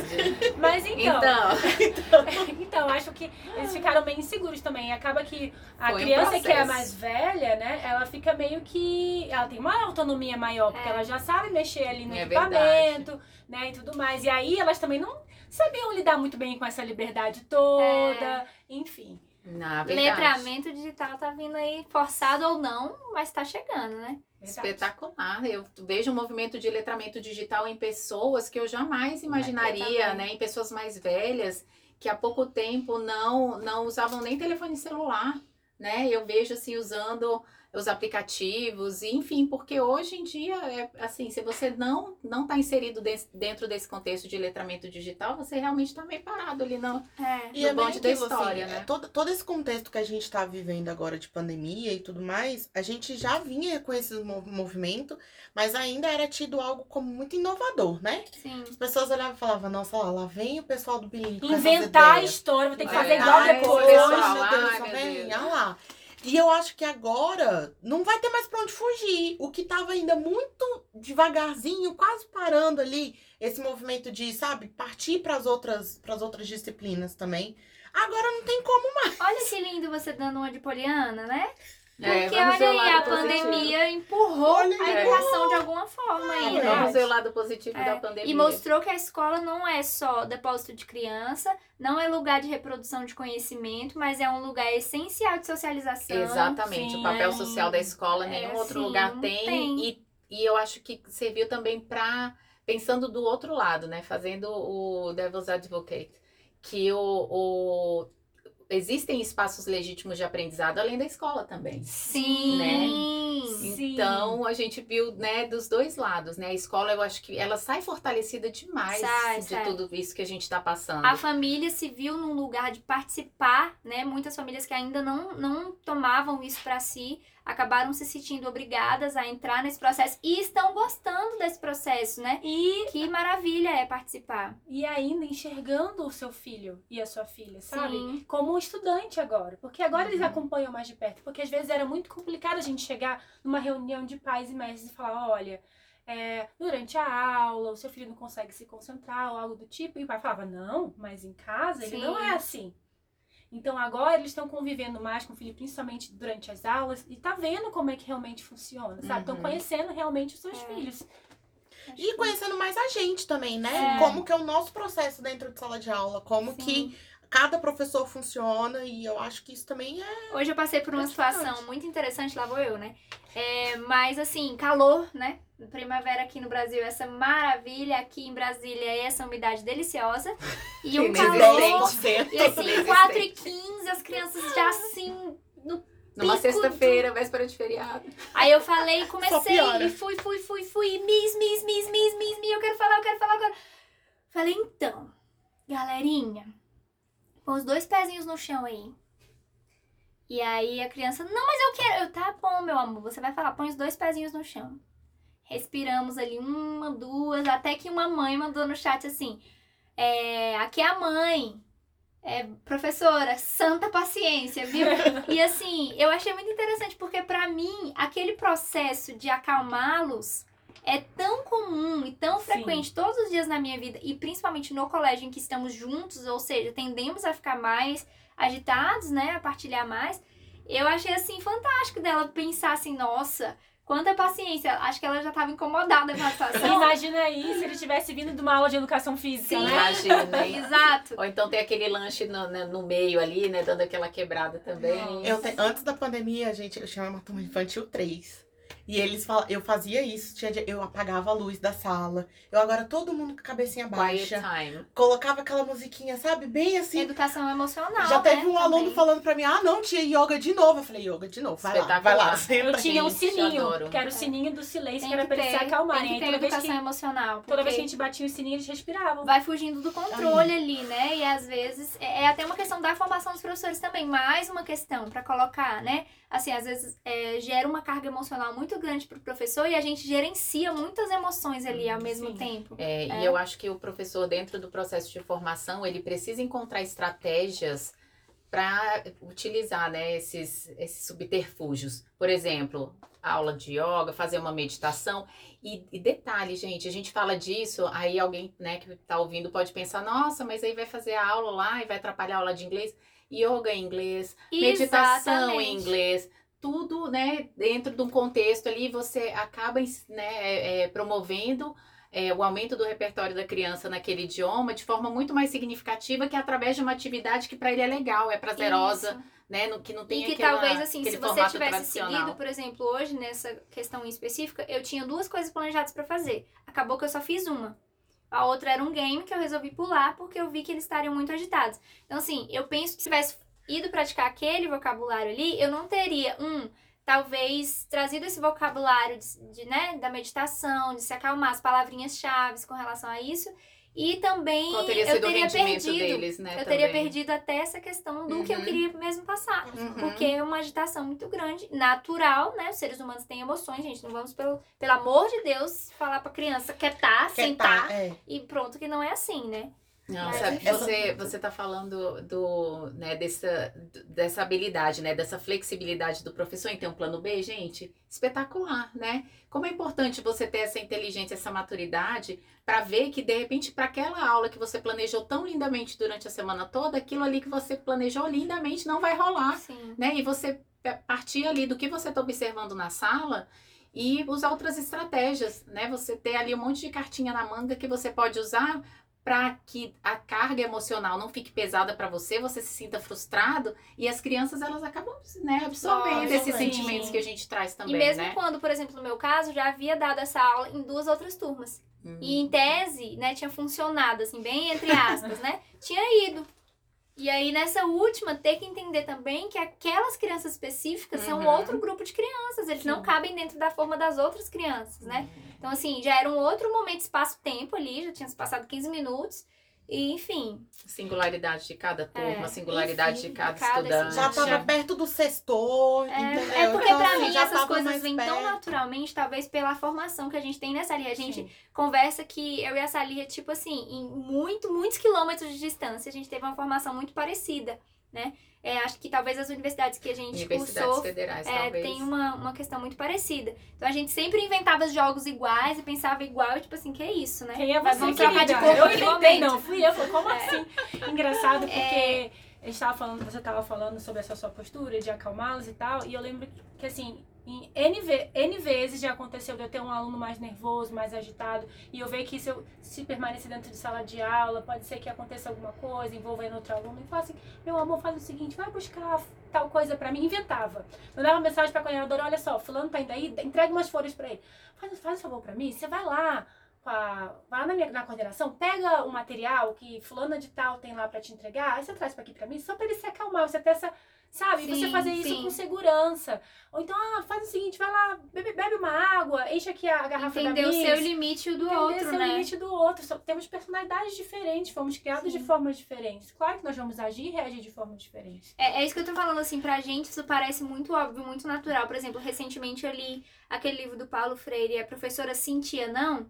verdade. Mas então, Então, então, acho que eles ficaram meio inseguros também. Acaba que a Foi um criança que é mais velha, né, ela fica meio que. Ela tem uma autonomia maior, porque É. ela já sabe mexer ali no É equipamento, né, e tudo mais. E aí elas também não sabiam lidar muito bem com essa liberdade toda, É. enfim. Na Letramento digital tá vindo aí, forçado ou não, mas tá chegando, né? Verdade. espetacular. Eu vejo um movimento de letramento digital em pessoas que eu jamais imaginaria, né? Em pessoas mais velhas que há pouco tempo não não usavam nem telefone celular, né? Eu vejo assim usando os aplicativos, enfim, porque hoje em dia é assim, se você não não está inserido des- dentro desse contexto de letramento digital, você realmente está meio parado ali não. É. E No é bonde da aquilo, história, assim, né? é todo, todo esse contexto que a gente tá vivendo agora de pandemia e tudo mais, a gente já vinha com esse mo- movimento, mas ainda era tido algo como muito inovador, né? Sim. As pessoas olhavam e falavam, nossa, lá, lá vem o pessoal do essas Inventar a história, vou ter que fazer igual depois. pessoal, Ai, meu Deus, ai, meu? Deus. Olha lá. E eu acho que agora não vai ter mais pra onde fugir. O que tava ainda muito devagarzinho, quase parando ali, esse movimento de, sabe, partir pras outras, pras outras disciplinas também. Agora não tem como Olha que lindo você dando uma de poliana, né? É, Porque ver olha aí, a positivo. pandemia empurrou Olha a educação de alguma forma aí, É né? Vamos ver o lado positivo É, da pandemia. E mostrou que a escola não é só depósito de criança, não é lugar de reprodução de conhecimento, mas é um lugar essencial de socialização. Exatamente, Sim, o papel é. social da escola É, nenhum outro sim, lugar tem, tem. E, e eu acho que serviu também para pensando do outro lado, né, fazendo o devil's advocate, que o, o existem espaços legítimos de aprendizado além da escola também. Sim. Né? Sim. Então a gente viu, né, dos dois lados, né? A escola, eu acho que ela sai fortalecida demais Sai, de sai. tudo isso que a gente está passando. A família se viu num lugar de participar, né? Muitas famílias que ainda não, não tomavam isso pra si acabaram se sentindo obrigadas a entrar nesse processo e estão gostando desse processo, né? E, Que maravilha é participar. e ainda enxergando o seu filho e a sua filha, sabe? Sim. Como um estudante agora. Porque agora eles Uhum. acompanham mais de perto. Porque às vezes era muito complicado a gente chegar numa reunião de pais e mestres e falar, olha, é, durante a aula o seu filho não consegue se concentrar ou algo do tipo. E o pai falava, não, mas em casa ele Sim. não é assim. Então agora eles estão convivendo mais com o filho, principalmente durante as aulas, e tá vendo como é que realmente funciona, sabe? Estão Uhum. conhecendo realmente os seus É. filhos. E conhecendo mais a gente também, né? É. Como que é o nosso processo dentro de sala de aula, como Sim. que cada professor funciona, e eu acho que isso também é. Hoje eu passei por uma situação muito interessante, lá vou eu, né? É, mas assim, calor, né? Primavera aqui no Brasil, essa maravilha. Aqui em Brasília, essa umidade deliciosa. E um calor. E assim, Inexistente. 4 e 15 as crianças já assim. No... Numa sexta-feira, véspera de feriado. Aí eu falei, comecei, e fui, fui, fui, fui. Miss, miss, miss, miss, miss, miss. Eu quero falar, eu quero falar agora. Falei, então, galerinha, põe os dois pezinhos no chão aí. E aí a criança, não, mas eu quero. Eu, tá bom, meu amor, você vai falar, põe os dois pezinhos no chão. Respiramos ali, uma, duas, até que uma mãe mandou no chat assim: é, aqui é a mãe. É, professora, santa paciência, viu? E assim, eu achei muito interessante porque pra mim aquele processo de acalmá-los é tão comum e tão Sim. frequente todos os dias na minha vida e principalmente no colégio em que estamos juntos, ou seja, tendemos a ficar mais agitados, né, a partilhar mais. Eu achei assim fantástico dela pensar assim, nossa, Quanta paciência. Acho que ela já estava incomodada com a situação. Imagina aí se ele tivesse vindo de uma aula de educação física, Sim. né? Imagina? Exato. Ou então tem aquele lanche no, né, no meio ali, né? Dando aquela quebrada também. Eu te- antes da pandemia, gente, eu tinha uma turma infantil 3. E eles falam, eu fazia isso, tinha dia- eu apagava a luz da sala. Eu agora todo mundo com a cabecinha Quiet baixa. time. Colocava aquela musiquinha, sabe? Bem assim. Educação emocional. Já teve né, um aluno também. falando pra mim, ah, não, tinha yoga de novo. Eu falei, yoga de novo, vai lá, vai lá, senta Eu tinha um sininho, que era o sininho do silêncio, Tem que era pra eles se acalmarem. tem que ter toda vez educação que, emocional. toda vez que a gente batia o sininho, eles respiravam. vai fugindo do controle ali, né? E às vezes é é até uma questão da formação dos professores também, mais uma questão pra colocar, né? Assim, às vezes é, gera uma carga emocional muito grande pro professor e a gente gerencia muitas emoções ali ao mesmo Sim. tempo. É, É. E eu acho que o professor, dentro do processo de formação, ele precisa encontrar estratégias para utilizar né, esses, esses subterfúgios. Por exemplo, aula de yoga, fazer uma meditação. E, e detalhe, gente, a gente fala disso, aí alguém né, que está ouvindo pode pensar, nossa, mas aí vai fazer a aula lá e vai atrapalhar a aula de inglês. Yoga em inglês, meditação em Exatamente. inglês, tudo, né, dentro de um contexto ali, você acaba, né, é, é, promovendo é, o aumento do repertório da criança naquele idioma de forma muito mais significativa que através de uma atividade que para ele é legal, é prazerosa, Isso. né, no, que não tem E que aquela, talvez, assim, se você tivesse seguido, por exemplo, hoje, nessa questão específica, eu tinha duas coisas planejadas pra fazer. Acabou que eu só fiz uma. A outra era um game que eu resolvi pular porque eu vi que eles estariam muito agitados. Então, assim, eu penso que se tivesse ido praticar aquele vocabulário ali, eu não teria, um, talvez trazido esse vocabulário de, de, né, da meditação, de se acalmar, as palavrinhas-chave com relação a isso. E também Qual teria eu teria perdido. deles, né? Eu teria também. perdido até essa questão do que eu Uhum. queria mesmo passar. Uhum. Porque é uma agitação muito grande, natural, né? Os seres humanos têm emoções, gente. Não vamos, pelo, pelo amor de Deus, falar pra criança quietar, Quer sentar tá, é. e pronto, que não é assim, né? Não, sabe, você, você tá falando do, né, dessa, dessa habilidade, né, dessa flexibilidade do professor em ter um plano B, gente, espetacular, né? Como é importante você ter essa inteligência, essa maturidade para ver que de repente para aquela aula que você planejou tão lindamente durante a semana toda, aquilo ali que você planejou lindamente não vai rolar, Sim. né? E você partir ali do que você está observando na sala e usar outras estratégias, né? Você ter ali um monte de cartinha na manga que você pode usar para que a carga emocional não fique pesada para você, você se sinta frustrado e as crianças elas acabam, né, absorvendo Nossa, esses sim. sentimentos que a gente traz também, e mesmo né? quando, por exemplo, no meu caso, já havia dado essa aula em duas outras turmas. Hum. E em tese, né, tinha funcionado, assim, bem entre aspas, né? Tinha ido. E aí, nessa última, ter que entender também que aquelas crianças específicas são Uhum. outro grupo de crianças. Eles não Sim. cabem dentro da forma das outras crianças, né? Então, assim, já era um outro momento, espaço-tempo ali, já tinha se passado 15 minutos. E, enfim, Singularidade de cada turma, É, singularidade enfim, de cada, cada estudante. Já tava perto do sextor, é, entendeu? é porque Então, pra assim, mim já essas coisas vêm tão naturalmente, talvez pela formação que a gente tem nessa ali. A gente Sim. conversa que eu e a Salia, tipo assim, em muito, muitos quilômetros de distância, a gente teve uma formação muito parecida, né? É, acho que talvez as universidades que a gente cursou federais, é, tem uma, uma questão muito parecida. Então a gente sempre inventava jogos iguais e pensava igual, e tipo assim, que é isso, né? Quem é Mas você, vamos trocar de corpo Eu inventei, momento. não. Fui eu. Falei, como É. assim? Engraçado, porque a gente tava falando, você tava falando sobre essa sua postura de acalmá-los e tal, e eu lembro que, assim, em N, N vezes já aconteceu de eu ter um aluno mais nervoso, mais agitado, e eu ver que se eu se permanecer dentro de sala de aula, pode ser que aconteça alguma coisa envolvendo outro aluno, e falar assim, meu amor, faz o seguinte, vai buscar tal coisa pra mim, inventava. Mandava mensagem pra coordenadora, olha só, fulano tá indo aí, entrega umas folhas pra ele. Faz, faz um favor pra mim, você vai lá, a- vai lá na, minha, na coordenação, pega o material que fulana de tal tem lá pra te entregar, aí você traz pra aqui pra mim, só pra ele se acalmar, você ter essa, sabe, Sim, você fazer isso sim. com segurança. Ou então, ah, faz o seguinte, vai lá, bebe, bebe uma água, enche aqui a garrafa Entender da o Miss, seu limite e o do entender outro, seu né? limite do outro. Só- temos personalidades diferentes, fomos criados Sim. de formas diferentes. Claro que nós vamos agir e reagir de forma diferente. É, é isso que eu tô falando, assim, pra gente isso parece muito óbvio, muito natural. Por exemplo, recentemente eu li aquele livro do Paulo Freire, a professora Cintia Não,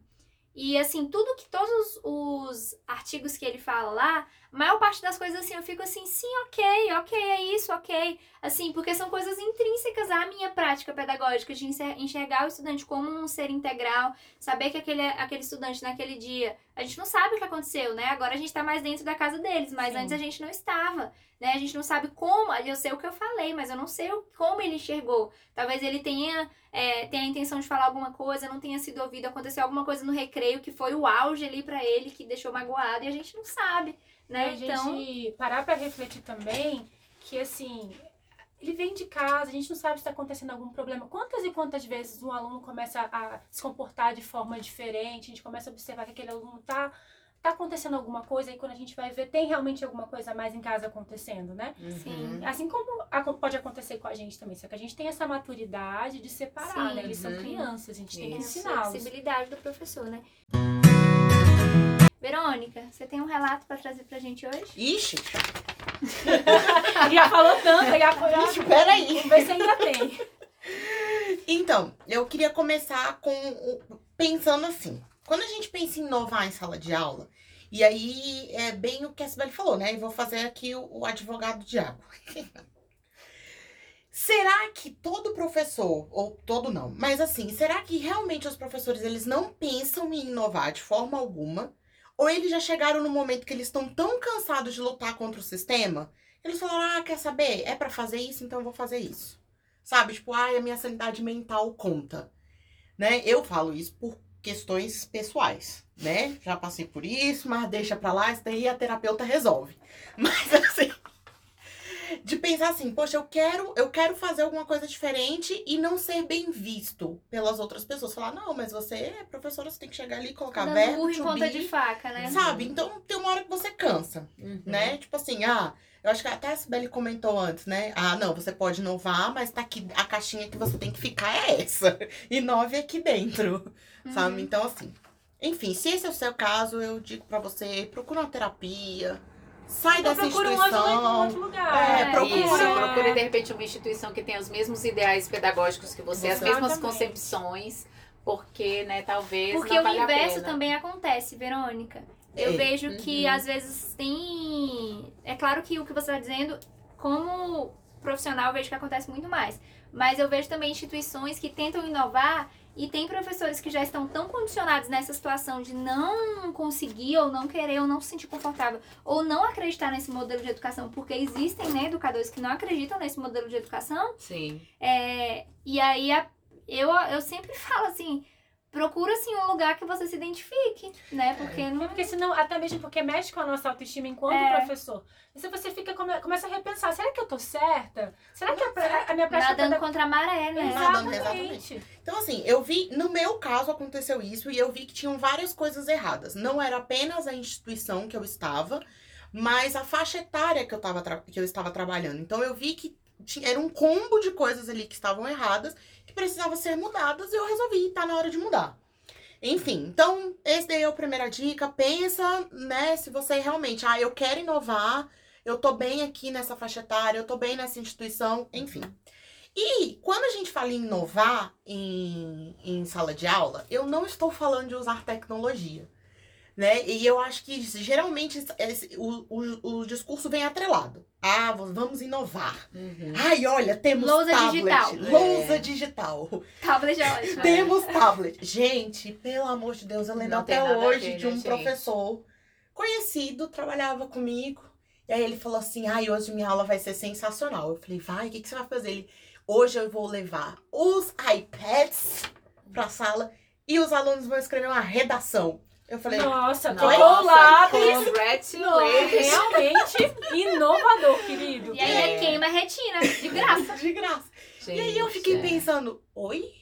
e assim, tudo que, todos os artigos que ele fala lá, a maior parte das coisas assim, eu fico assim, sim, ok, ok, é isso, ok. Assim, porque são coisas intrínsecas à minha prática pedagógica, de enxer- enxergar o estudante como um ser integral, saber que aquele, aquele estudante naquele dia, a gente não sabe o que aconteceu, né? Agora a gente tá mais dentro da casa deles, mas Sim. antes a gente não estava, né? A gente não sabe como, eu sei o que eu falei, mas eu não sei o- como ele enxergou. Talvez ele tenha, é, tenha a intenção de falar alguma coisa, não tenha sido ouvido, aconteceu alguma coisa no recreio que foi o auge ali pra ele, que deixou magoado, e a gente não sabe, né? E a Então, gente parar pra refletir também que, assim, ele vem de casa, a gente não sabe se está acontecendo algum problema. Quantas e quantas vezes um aluno começa a se comportar de forma diferente, a gente começa a observar que aquele aluno tá, tá acontecendo alguma coisa, e quando a gente vai ver, tem realmente alguma coisa a mais em casa acontecendo, né? Sim. Assim como pode acontecer com a gente também, só que a gente tem essa maturidade de separar, Sim. né? Eles são Uhum. crianças, a gente tem que Isso. ensiná-los. flexibilidade do professor, né? Verônica, você tem um relato pra trazer pra gente hoje? Ixi, Já falou tanto, já foi. ixi, peraí. Vamos ver se ainda tem. Então, eu queria começar com o- pensando assim. Quando a gente pensa em inovar em sala de aula, e aí é bem o que a Sibeli falou, né? E vou fazer aqui o, o advogado do diabo. será que todo professor, ou todo não, mas assim, será que realmente os professores eles não pensam em inovar de forma alguma? Ou eles já chegaram no momento que eles estão tão cansados de lutar contra o sistema, eles falaram: "Ah, quer saber? É pra fazer isso, então eu vou fazer isso". Sabe? Tipo, ai, a minha sanidade mental conta. Né? Eu falo isso por questões pessoais, né? Já passei por isso, mas deixa pra lá, isso daí a terapeuta resolve. Mas assim, de pensar assim, poxa, eu quero, eu quero fazer alguma coisa diferente e não ser bem visto pelas outras pessoas. Falar, não, mas você é professora, você tem que chegar ali e colocar Dando verbo, burro em ponta be, de faca, né? Sabe? Então tem uma hora que você cansa Uhum. né? Tipo assim, ah, eu acho que até a Sibeli comentou antes, né? Ah, não, você pode inovar, mas tá aqui, a caixinha que você tem que ficar é essa. Inove aqui dentro, sabe? Uhum. Então, assim, enfim, se esse é o seu caso, eu digo pra você, procura uma terapia, sai Então dessa procura um outro, um instituição. outro lugar. É, procura. Isso, É. procure de repente uma instituição que tenha os mesmos ideais pedagógicos que você, as mesmas concepções, porque, né, talvez Porque não o inverso pena. também acontece, Verônica. Eu É. vejo que Uhum. às vezes tem. É claro que o que você está dizendo, como profissional, eu vejo que acontece muito mais. Mas eu vejo também instituições que tentam inovar e tem professores que já estão tão condicionados nessa situação de não conseguir, ou não querer, ou não se sentir confortável, ou não acreditar nesse modelo de educação, porque existem né, educadores que não acreditam nesse modelo de educação. Sim. É, e aí a- eu, eu sempre falo assim, procura assim um lugar que você se identifique, né? Porque É não porque senão, até mesmo porque mexe com a nossa autoestima enquanto É. professor. E se você fica, come- começa a repensar, será que eu tô certa? Será que a, pra- a minha prática nadando peda- contra a maré, né? Nadando, Exatamente. Então, assim, eu vi, no meu caso aconteceu isso e eu vi que tinham várias coisas erradas. Não era apenas a instituição que eu estava, mas a faixa etária que eu, tava tra- que eu estava trabalhando. Então, eu vi que tinha, era um combo de coisas ali que estavam erradas, que precisavam ser mudadas e eu resolvi, tá na hora de mudar. Enfim, então, esse daí é a primeira dica. Pensa, né, se você realmente, ah, eu quero inovar, eu tô bem aqui nessa faixa etária, eu tô bem nessa instituição, enfim. E quando a gente fala em inovar em, em sala de aula, eu não estou falando de usar tecnologia. Né? E eu acho que geralmente esse- o, o, o discurso vem atrelado. Ah, vamos inovar. Uhum. Ai, olha, temos Lousa tablet. digital. Lousa É. digital. Tablet é ótimo. Temos tablet. Gente, pelo amor de Deus, eu lembro Não até hoje ver, de né, um gente? professor conhecido, trabalhava comigo. E aí ele falou assim: ai, hoje minha aula vai ser sensacional. Eu falei, vai, o que, que você vai fazer? Ele, hoje eu vou levar os iPads pra sala e os alunos vão escrever uma redação. Eu falei, Nossa, Nossa, tocou o lápis. congratulations. Realmente inovador, querido. E ainda É. queima a retina, de graça. de graça. E aí eu Gente, fiquei é. pensando, oi?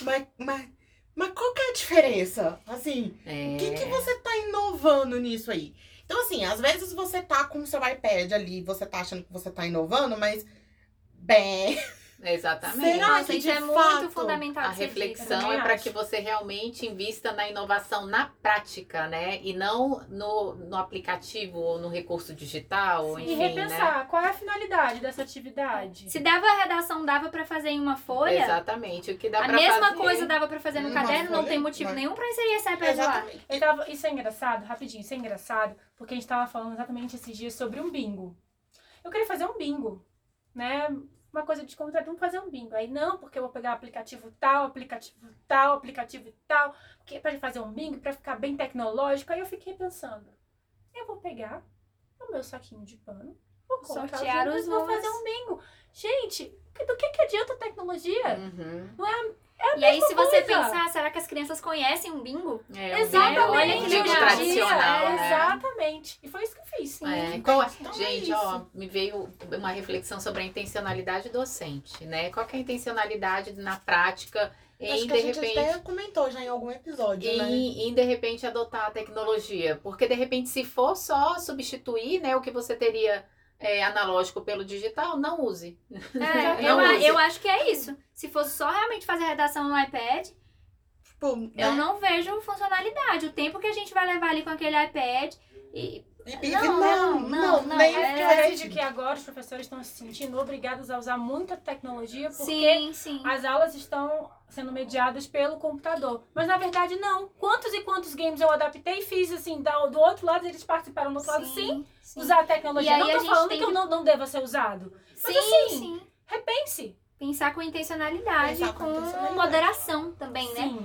Mas, mas, mas qual que é a diferença? Assim, É. O que, que você tá inovando nisso aí? Então, assim, às vezes você tá com o seu iPad ali, você tá achando que você tá inovando, mas. Bem. Exatamente. Será que isso de é fato muito fundamental. A reflexão é para que você realmente invista na inovação na prática, né? E não no, no aplicativo ou no recurso digital, E enfim, né? repensar qual é a finalidade dessa atividade. Se dava a redação, dava pra fazer em uma folha. Exatamente. O que dá A pra mesma fazer. coisa dava pra fazer no Uma caderno, não folha, tem motivo mas- nenhum pra inserir esse iPad lá. Tava, isso é engraçado, rapidinho, isso é engraçado, porque a gente tava falando exatamente esses dias sobre um bingo. Eu queria fazer um bingo, né? Uma coisa descontraída, vamos fazer um bingo. Aí, não, porque eu vou pegar aplicativo tal, aplicativo tal, aplicativo tal, porque para fazer um bingo, para ficar bem tecnológico. Aí eu fiquei pensando, eu vou pegar o meu saquinho de pano, vou Sortear os os vou fazer um bingo. Gente, do que, que adianta a tecnologia? Uhum. Não é, é E aí, se você coisa. pensar, será que as crianças conhecem um bingo? É, um Exatamente. bingo- Olha que legal. tradicional, É, né? Exatamente. E foi isso que eu fiz. Sim. É, Então, qual- então é gente, isso. ó, me veio uma reflexão sobre a intencionalidade docente, né? Qual que é a intencionalidade na prática Acho em, que de a gente repente, até comentou já em algum episódio, né? em, em, de repente, adotar a tecnologia? Porque, de repente, se for só substituir, né, o que você teria é, analógico pelo digital, não use. É, Não eu, a- use. eu acho que é isso. Se fosse só realmente fazer redação no iPad, Tipo, né? eu não vejo funcionalidade. O tempo que a gente vai levar ali com aquele iPad e E- e- Não, não, não, não, nem é- Diferente de que agora os professores estão se sentindo obrigados a usar muita tecnologia porque sim, sim. as aulas estão sendo mediadas pelo computador. Mas na verdade não. Quantos e quantos games eu adaptei e fiz assim, da- do outro lado eles participaram do outro lado sim, sim. usar a tecnologia. E não gente falando tem que, eu não, não deva ser usado. Sim, assim, sim. Repense. Pensar com intencionalidade, Pensar com com intencionalidade. moderação também, né?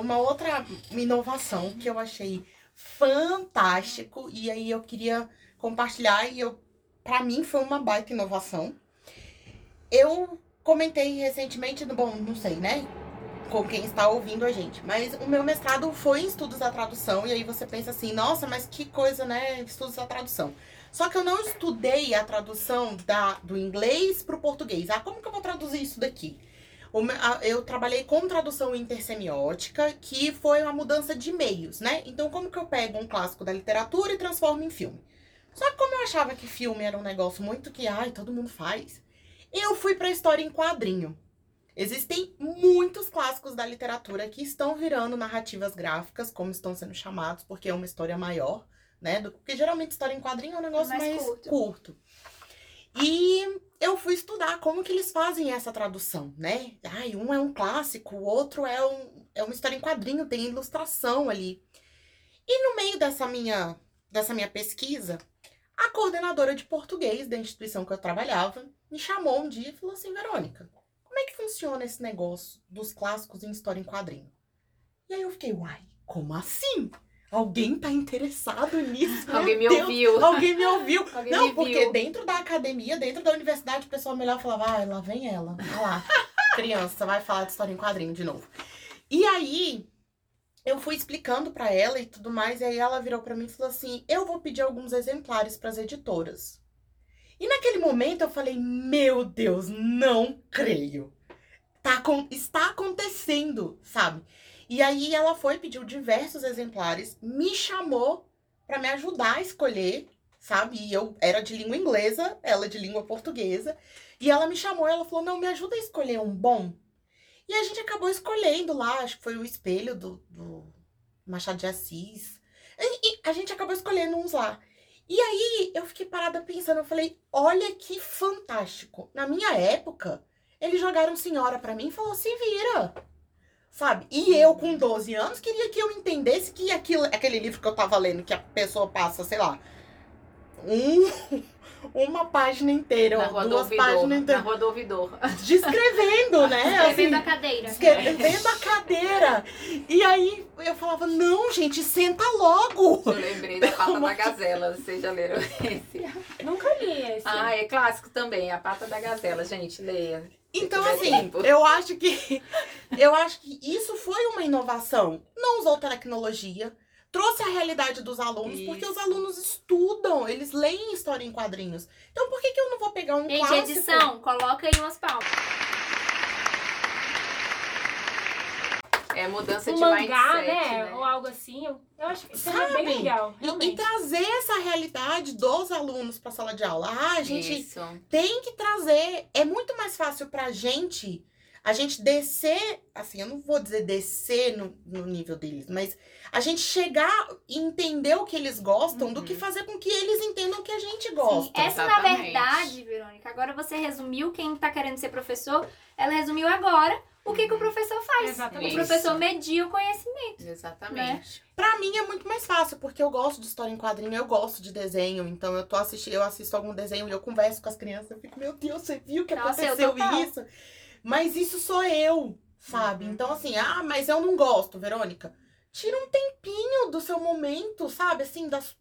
Uma outra inovação que eu achei fantástico e aí eu queria compartilhar e eu para mim foi uma baita inovação. Eu comentei recentemente, bom, não sei, né? Com quem está ouvindo a gente, mas o meu mestrado foi em estudos da tradução e aí você pensa assim, nossa, mas que coisa, né? Estudos da tradução. Só que eu não estudei a tradução da, do inglês para o português. Ah, como que eu vou traduzir isso daqui? Eu trabalhei com tradução intersemiótica, que foi uma mudança de meios, né? Então, como que eu pego um clássico da literatura e transformo em filme? Só que como eu achava que filme era um negócio muito que, ai, todo mundo faz, eu fui pra história em quadrinho. Existem muitos clássicos da literatura que estão virando narrativas gráficas, como estão sendo chamados, porque é uma história maior, né? Porque geralmente história em quadrinho é um negócio Mais mais, curto. curto. E eu fui estudar como que eles fazem essa tradução, né? Ai, um é um clássico, o outro é, um, é uma história em quadrinho, tem ilustração ali. E no meio dessa minha, dessa minha pesquisa, a coordenadora de português da instituição que eu trabalhava me chamou um dia e falou assim, Verônica, como é que funciona esse negócio dos clássicos em história em quadrinho? E aí eu fiquei, uai, como assim? Alguém tá interessado nisso? Alguém me Deus, ouviu. Alguém me ouviu. Alguém Não, me porque viu. dentro da academia, dentro da universidade, o pessoal melhor falava, ah, lá vem ela. Olha lá, criança, vai falar de história em quadrinho de novo. E aí, eu fui explicando pra ela e tudo mais, e aí ela virou pra mim e falou assim, eu vou pedir alguns exemplares pras editoras. E naquele momento eu falei, meu Deus, não creio. Tá, acon- está acontecendo, sabe? E aí ela foi, pediu diversos exemplares, me chamou pra me ajudar a escolher, sabe? E eu era de língua inglesa, ela de língua portuguesa. E ela me chamou, ela falou: "Não, me ajuda a escolher um bom". E a gente acabou escolhendo lá, acho que foi o espelho do, do Machado de Assis. E, e a gente acabou escolhendo uns lá. E aí eu fiquei parada pensando, eu falei: "Olha que fantástico. Na minha época, eles jogaram senhora pra mim e falou: "Se vira". Sabe? E eu, com 12 anos, queria que eu entendesse que aquilo, aquele livro que eu tava lendo, que a pessoa passa, sei lá, um, uma página inteira, Na ou duas ouvidor. páginas Na inteiras, rua do ouvidor. descrevendo, né? Escrevendo a Assim, cadeira. descrevendo a cadeira. E aí eu falava, não, gente, senta logo. Eu lembrei da pata Como da que- gazela. Vocês já leram esse? Nunca li esse. Ah, é clássico também. A pata da gazela, gente. Leia. Então, assim, eu acho que eu acho que isso foi uma inovação. Não usou tecnologia, trouxe a realidade dos alunos, porque os Isso. alunos estudam, eles leem história em quadrinhos. Então, por que, que eu não vou pegar um Gente, clássico? edição, coloca aí umas palmas. É mudança um de mangá, mindset, né? né? Ou algo assim. Eu, acho que isso é bem legal. E, e trazer essa realidade dos alunos para a sala de aula. Ah, a gente Isso. tem que trazer. É muito mais fácil pra gente a gente descer, assim, eu não vou dizer descer no, no nível deles, mas a gente chegar e entender o que eles gostam do Uhum. que fazer com que eles entendam o que a gente Sim, gosta. essa na exatamente. verdade, Verônica, agora você resumiu quem tá querendo ser professor, ela resumiu agora o que, que o professor faz. Exatamente. O professor medir o conhecimento. Exatamente. Pra mim é muito mais fácil, porque eu gosto de história em quadrinho, eu gosto de desenho, então eu tô assistindo, eu assisto algum desenho e eu converso com as crianças, eu fico, meu Deus, você viu que Nossa, eu aconteceu isso? Mas isso sou eu, sabe? Uhum. Então, assim, ah, mas eu não gosto, Verônica. Tira um tempinho do seu momento, sabe? Assim, das,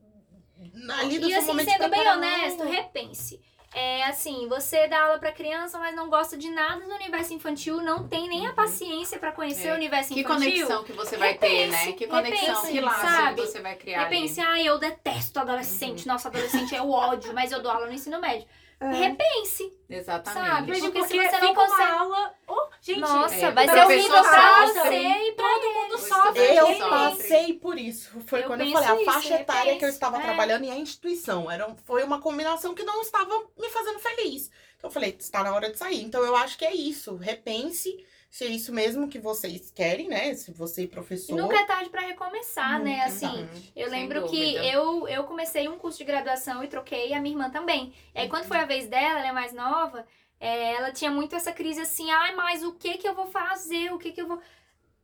ali do E seu assim, momento de sendo bem honesto, repense. É assim, você dá aula pra criança, mas não gosta de nada do universo infantil, não tem nem a paciência pra conhecer É. o universo Que infantil. conexão que você vai ter, né? Repense, Que conexão, repense, que laço sabe? que você vai criar Repense, ali. ah, eu detesto adolescente. Nossa, adolescente é o ódio, mas eu dou aula no ensino médio. Repense. Exatamente. Sabe? Porque porque, se você não consegue- uma aula... Oh, gente, Nossa, é, vai ser a horrível pra você e pra todo mundo sofre. Eu sofre. passei por isso. Foi Eu quando eu falei, a isso, faixa etária que eu estava É. trabalhando e a instituição. Era, foi uma combinação que não estava me fazendo feliz. Então eu falei, está na hora de sair. Então eu acho que é isso. Repense se é isso mesmo que vocês querem, né? Se você, E professor. nunca é tarde pra recomeçar, né? Nunca é Assim, tarde. eu lembro que eu, eu comecei um curso de graduação e troquei, e a minha irmã também. E aí, quando foi a vez dela, ela é mais nova, é, ela tinha muito essa crise assim, ai, mas o que que eu vou fazer? O que que eu vou...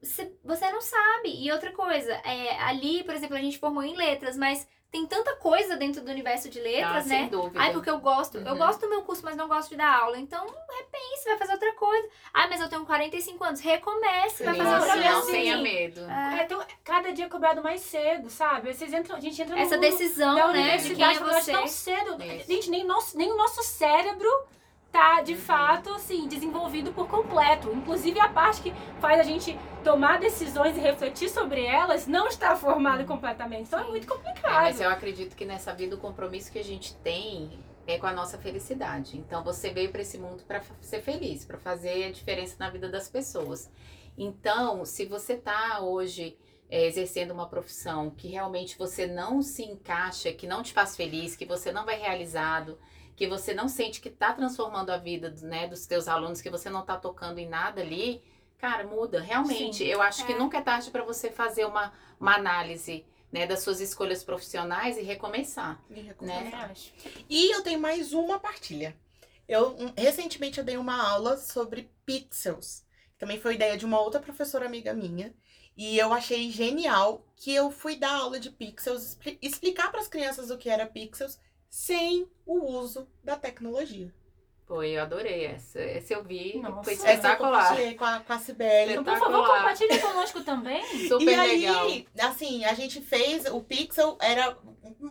Você, você não sabe. E outra coisa, é, ali, por exemplo, a gente formou em letras, mas tem tanta coisa dentro do universo de Ah, letras, sem né? dúvida. Ai, porque eu gosto. Eu Uhum. gosto do meu curso, mas não gosto de dar aula. Então, repense, vai fazer outra coisa. Ai, mas eu tenho 45 anos. Recomece, vai fazer outra coisa. não assim. tenha medo. É, É, então, cada dia é cobrado mais cedo, sabe? Vocês entram, a gente entra no essa mundo decisão, da né, de quem é você. tão cedo. Isso. Gente, nem, nosso, nem o nosso cérebro tá, de Uhum. fato, assim, desenvolvido por completo. Inclusive, a parte que faz a gente tomar decisões e refletir sobre elas não está formada completamente. Então, é muito É, complicado. mas eu acredito que nessa vida o compromisso que a gente tem é com a nossa felicidade. Então você veio para esse mundo para ser feliz, para fazer a diferença na vida das pessoas. Então, se você tá hoje é, exercendo uma profissão que realmente você não se encaixa, que não te faz feliz, que você não vai realizado, que você não sente que tá transformando a vida né, dos teus alunos, que você não tá tocando em nada ali, cara, muda. Realmente, Sim. eu acho que É. nunca é tarde para você fazer uma, uma análise né, das suas escolhas profissionais e recomeçar. E Eu recomeçar. acho. E eu tenho mais uma partilha. Eu um, recentemente eu dei uma aula sobre pixels. Também foi ideia de uma outra professora amiga minha. E eu achei genial que eu fui dar aula de pixels, expli- explicar para as crianças o que era pixels sem o uso da tecnologia. Pô, eu adorei essa. Essa eu vi, Nossa. foi eu espetacular. compartilhei com a, com a Cibele. Então, por favor, compartilhe conosco também. Super e aí, legal. assim, a gente fez, o Pixel era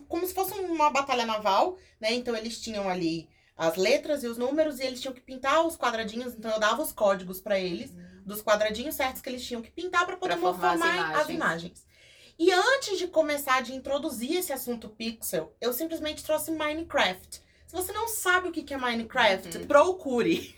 como se fosse uma batalha naval, né? Então eles tinham ali as letras e os números e eles tinham que pintar os quadradinhos, então eu dava os códigos pra eles dos quadradinhos certos que eles tinham que pintar pra poder Pra formar as formar as imagens. imagens. E antes de começar de introduzir esse assunto Pixel, eu simplesmente trouxe Minecraft. Se você não sabe o que é Minecraft, Uhum. procure.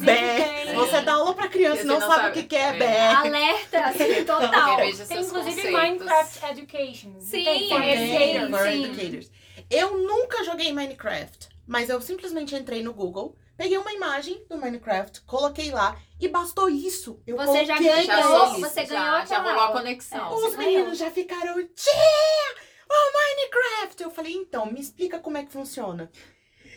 Bé, tem... você dá aula pra criança e não, não sabe, sabe. o que que é, É. Alerta, assim, total. Tem inclusive conceitos. Minecraft Education. Sim, tem, for tem, educators. For sim. educators. Eu nunca joguei Minecraft, mas eu simplesmente entrei no Google, peguei uma imagem do Minecraft, coloquei lá e bastou isso. Eu Você já Já ganhou, sou- você já, ganhou já aquela rolou a conexão. É. Os meninos ganhou. já ficaram, tia, oh Minecraft. Eu falei, então, me explica como é que funciona.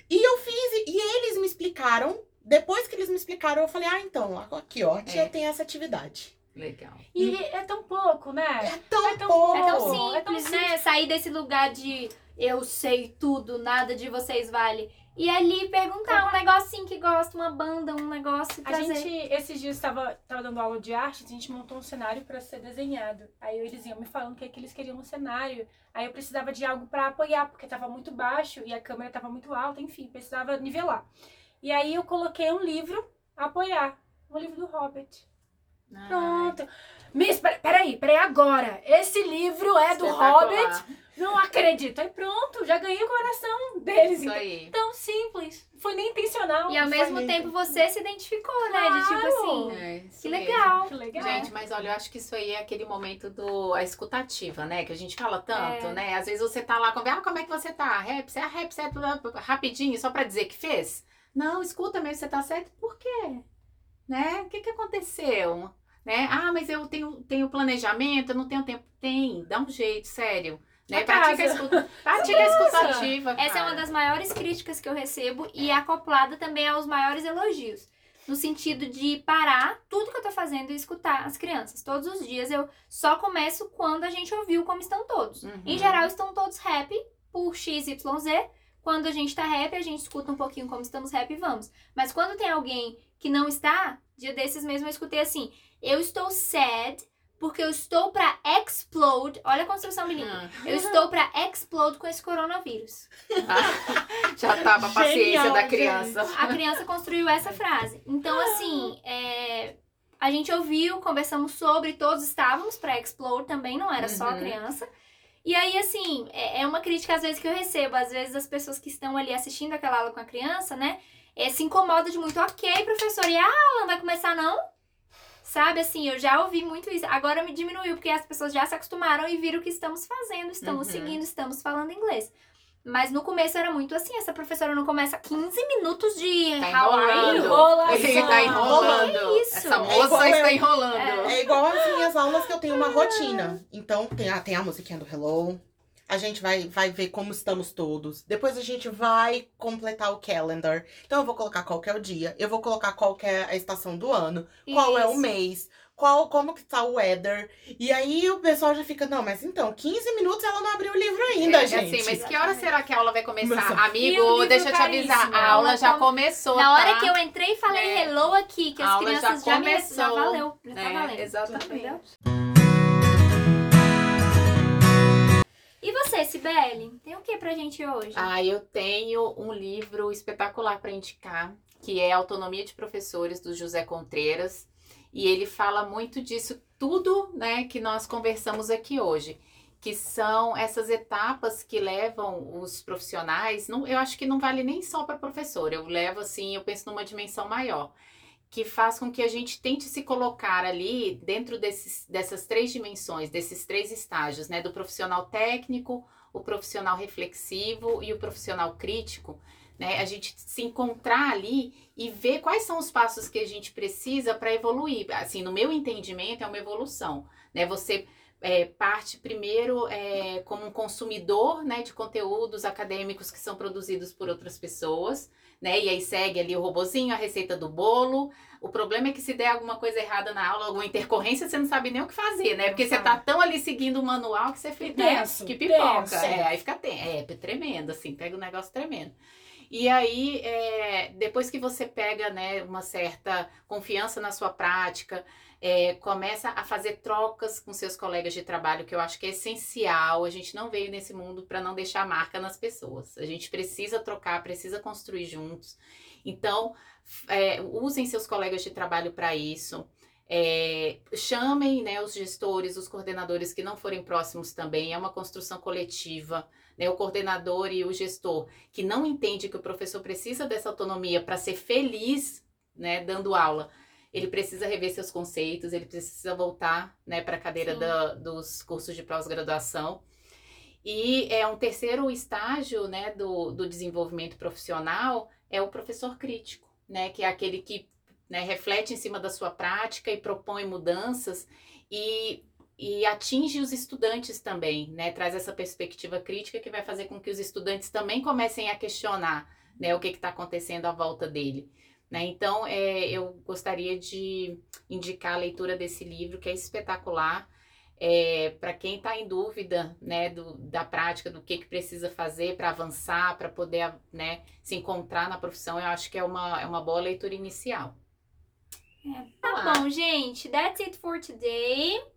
E eu fiz, e- eles me explicaram. Depois que eles me explicaram, eu falei, ah, então, aqui, ó, a tia É. tem essa atividade. Legal. E é tão pouco, né? É tão É tão pouco. É tão simples, é tão né? Sair desse lugar de eu sei tudo, nada de vocês vale. E ali perguntar um negocinho que gosta, uma banda, um negócio e A trazer. gente, esses dias, estava tava dando aula de arte, a gente montou um cenário para ser desenhado. Aí eles iam me falando o que, é que eles queriam no cenário. Aí eu precisava de algo para apoiar, porque tava muito baixo e a câmera tava muito alta, enfim, precisava nivelar. E aí eu coloquei um livro a apoiar, um livro do Hobbit. Pronto. Miss, pera- peraí, peraí, agora. Esse livro é do. Hobbit? Não acredito. Aí pronto, já ganhei o coração deles. Isso Então, aí. tão simples. Foi nem intencional. E ao mesmo tempo você se identificou, né? De tipo Claro. assim, É, que legal. Que legal. Gente, mas olha, eu acho que isso aí é aquele momento do a escutativa, né? Que a gente fala tanto, É. né? Às vezes você tá lá, com- ah, como é que você tá? Rap, você é rap, você é tudo rapidinho, só pra dizer que fez? Não, escuta mesmo, você tá certo. Por quê? Né? O que que aconteceu? Né? Ah, mas eu tenho, tenho planejamento, eu não tenho tempo. Tem, dá um jeito, sério. Né? Pratica, escuta, pratica a escutativa. Essa é uma das maiores críticas que eu recebo e acoplada também aos maiores elogios. no sentido de parar tudo que eu tô fazendo e escutar as crianças. Todos os dias eu só começo quando a gente ouviu como estão todos. Uhum. Em geral, estão todos happy por XYZ. Quando a gente tá happy, a gente escuta um pouquinho como estamos happy e vamos. Mas quando tem alguém que não está, dia desses mesmo eu escutei assim: eu estou sad porque eu estou pra explode. Olha a construção menina. Ah. Eu estou pra explode com esse coronavírus. Já tava a paciência Genial, da criança. A criança construiu essa frase. Então, assim, é, a gente ouviu, conversamos sobre, todos estávamos pra explode também, não era só a Uhum. criança. E aí, assim, é é uma crítica às vezes que eu recebo. Às vezes as pessoas que estão ali assistindo aquela aula com a criança, né? é, se incomodam de muito. Ok, professor, e a aula não vai começar não? Sabe, assim, eu já ouvi muito isso. Agora me diminuiu, porque as pessoas já se acostumaram e viram o que estamos fazendo. Estamos Uhum. seguindo, estamos falando inglês. Mas no começo era muito assim, essa professora não começa 15 minutos de Tá enrolando. Enrolação. Ele tá enrolando. Que isso? Essa É moça igual está eu. enrolando. É igual as minhas aulas que eu tenho uma rotina. Então, tem a, tem a musiquinha do Hello. A gente vai, vai ver como estamos todos. Depois a gente vai completar o calendar. Então, eu vou colocar qual que é o dia. Eu vou colocar qual que é a estação do ano. Qual é o mês. Qual, como que tá o weather. E aí, o pessoal já fica... Não, mas então, 15 minutos ela não abriu o livro ainda, É, gente. assim, mas que hora será que a aula vai começar? Amigo, deixa eu te avisar. A aula já com- começou, Na hora tá? que eu entrei e falei É. hello aqui, que A as aula já crianças já, me... já começou. valeu. Já tá É, valendo. exatamente. Entendeu? E você, Sibeli? Tem o que pra gente hoje? Ah, eu tenho um livro espetacular para indicar, que é Autonomia de Professores, do José Contreiras. E ele fala muito disso tudo, né, que nós conversamos aqui hoje. Que são essas etapas que levam os profissionais. Não, eu acho que não vale nem só para professor. Eu levo assim, eu penso numa dimensão maior. Que faz com que a gente tente se colocar ali dentro desses, dessas três dimensões, desses três estágios, né? Do profissional técnico, o profissional reflexivo e o profissional crítico, né? A gente se encontrar ali e ver quais são os passos que a gente precisa para evoluir. Assim, no meu entendimento, é uma evolução, né? Você é, parte primeiro é, como um consumidor, né, de conteúdos acadêmicos que são produzidos por outras pessoas, né? E aí segue ali o robozinho, a receita do bolo. O problema é que se der alguma coisa errada na aula, alguma intercorrência, você não sabe nem o que fazer, né? Porque você tá tão ali seguindo o manual que você fica, né? Tenso, Que pipoca. tenso. É, aí fica ten- é, tremendo, assim, pega um negócio tremendo. E aí, é, depois que você pega, né, uma certa confiança na sua prática, é, começa a fazer trocas com seus colegas de trabalho, que eu acho que é essencial. A gente não veio nesse mundo para não deixar marca nas pessoas. A gente precisa trocar, precisa construir juntos. Então, é, usem seus colegas de trabalho para isso. É, chamem né, os gestores, os coordenadores que não forem próximos também. É uma construção coletiva. Né, o coordenador e o gestor que não entende que o professor precisa dessa autonomia para ser feliz, né, dando aula, ele precisa rever seus conceitos, ele precisa voltar, né, para a cadeira da- dos cursos de pós-graduação. E é um terceiro estágio, né, do, do desenvolvimento profissional é o professor crítico, né, que é aquele que né, reflete em cima da sua prática e propõe mudanças e e atinge os estudantes também, né? Traz essa perspectiva crítica que vai fazer com que os estudantes também comecem a questionar, né, o que está acontecendo à volta dele. Né? Então, é, eu gostaria de indicar a leitura desse livro, que é espetacular, é, para quem está em dúvida né, do, da prática, do que, que precisa fazer para avançar, para poder né, se encontrar na profissão, eu acho que é uma, é uma boa leitura inicial. Tá bom, gente. That's it for today.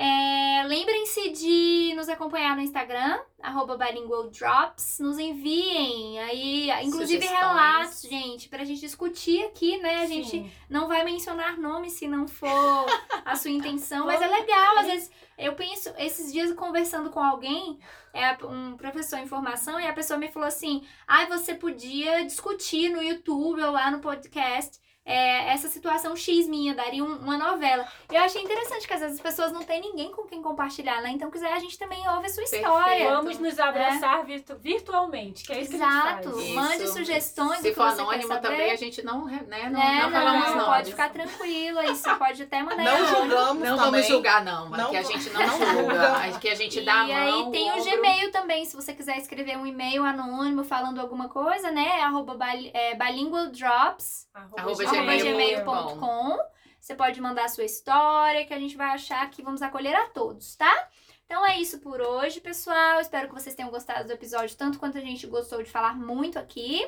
É, Lembrem-se de nos acompanhar no Instagram, arroba Bilingual Drops. Nos enviem aí, inclusive Sugestões. relatos, gente, pra gente discutir aqui, né? A gente Sim. não vai mencionar nomes se não for a sua intenção, mas é legal. Às vezes, eu penso, esses dias conversando com alguém, é um professor em formação, e a pessoa me falou assim: ai, você podia discutir no YouTube ou lá no podcast. É, essa situação X minha, daria um, uma novela. Eu achei interessante que às vezes as pessoas não têm ninguém com quem compartilhar, né? Então, quiser, a gente também ouve a sua Perfeito. história. Vamos nos abraçar virtu- virtualmente, que é isso que a Exato. gente faz. Isso. Mande sugestões Se do que for anônimo também, a gente não, né, não, né? não Não, falamos não, pode ficar tranquilo aí. Você pode até mandar Não julgamos Não também. vamos julgar, não. Não Aqui a gente não não julga. Aqui a gente E dá a mão. aí tem o ombro. Gmail também, se você quiser escrever um e-mail anônimo falando alguma coisa, né? Arroba bali- é, bilingualdrops, Arroba arroba gmail.com. Você pode mandar a sua história, que a gente vai achar que vamos acolher a todos, tá? Então é isso por hoje, pessoal. Espero que vocês tenham gostado do episódio, tanto quanto a gente gostou de falar muito aqui.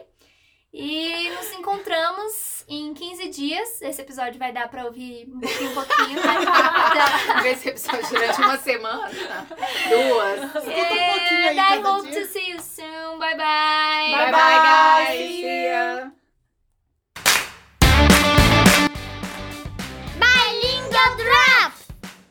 E nos encontramos em 15 dias. Esse episódio vai dar pra ouvir um pouquinho, um pouquinho, né? Ver esse episódio durante uma semana. Duas. Escuta um pouquinho aí And I cada hope dia. to see you soon. Bye bye. Bye, bye, guys. the drum!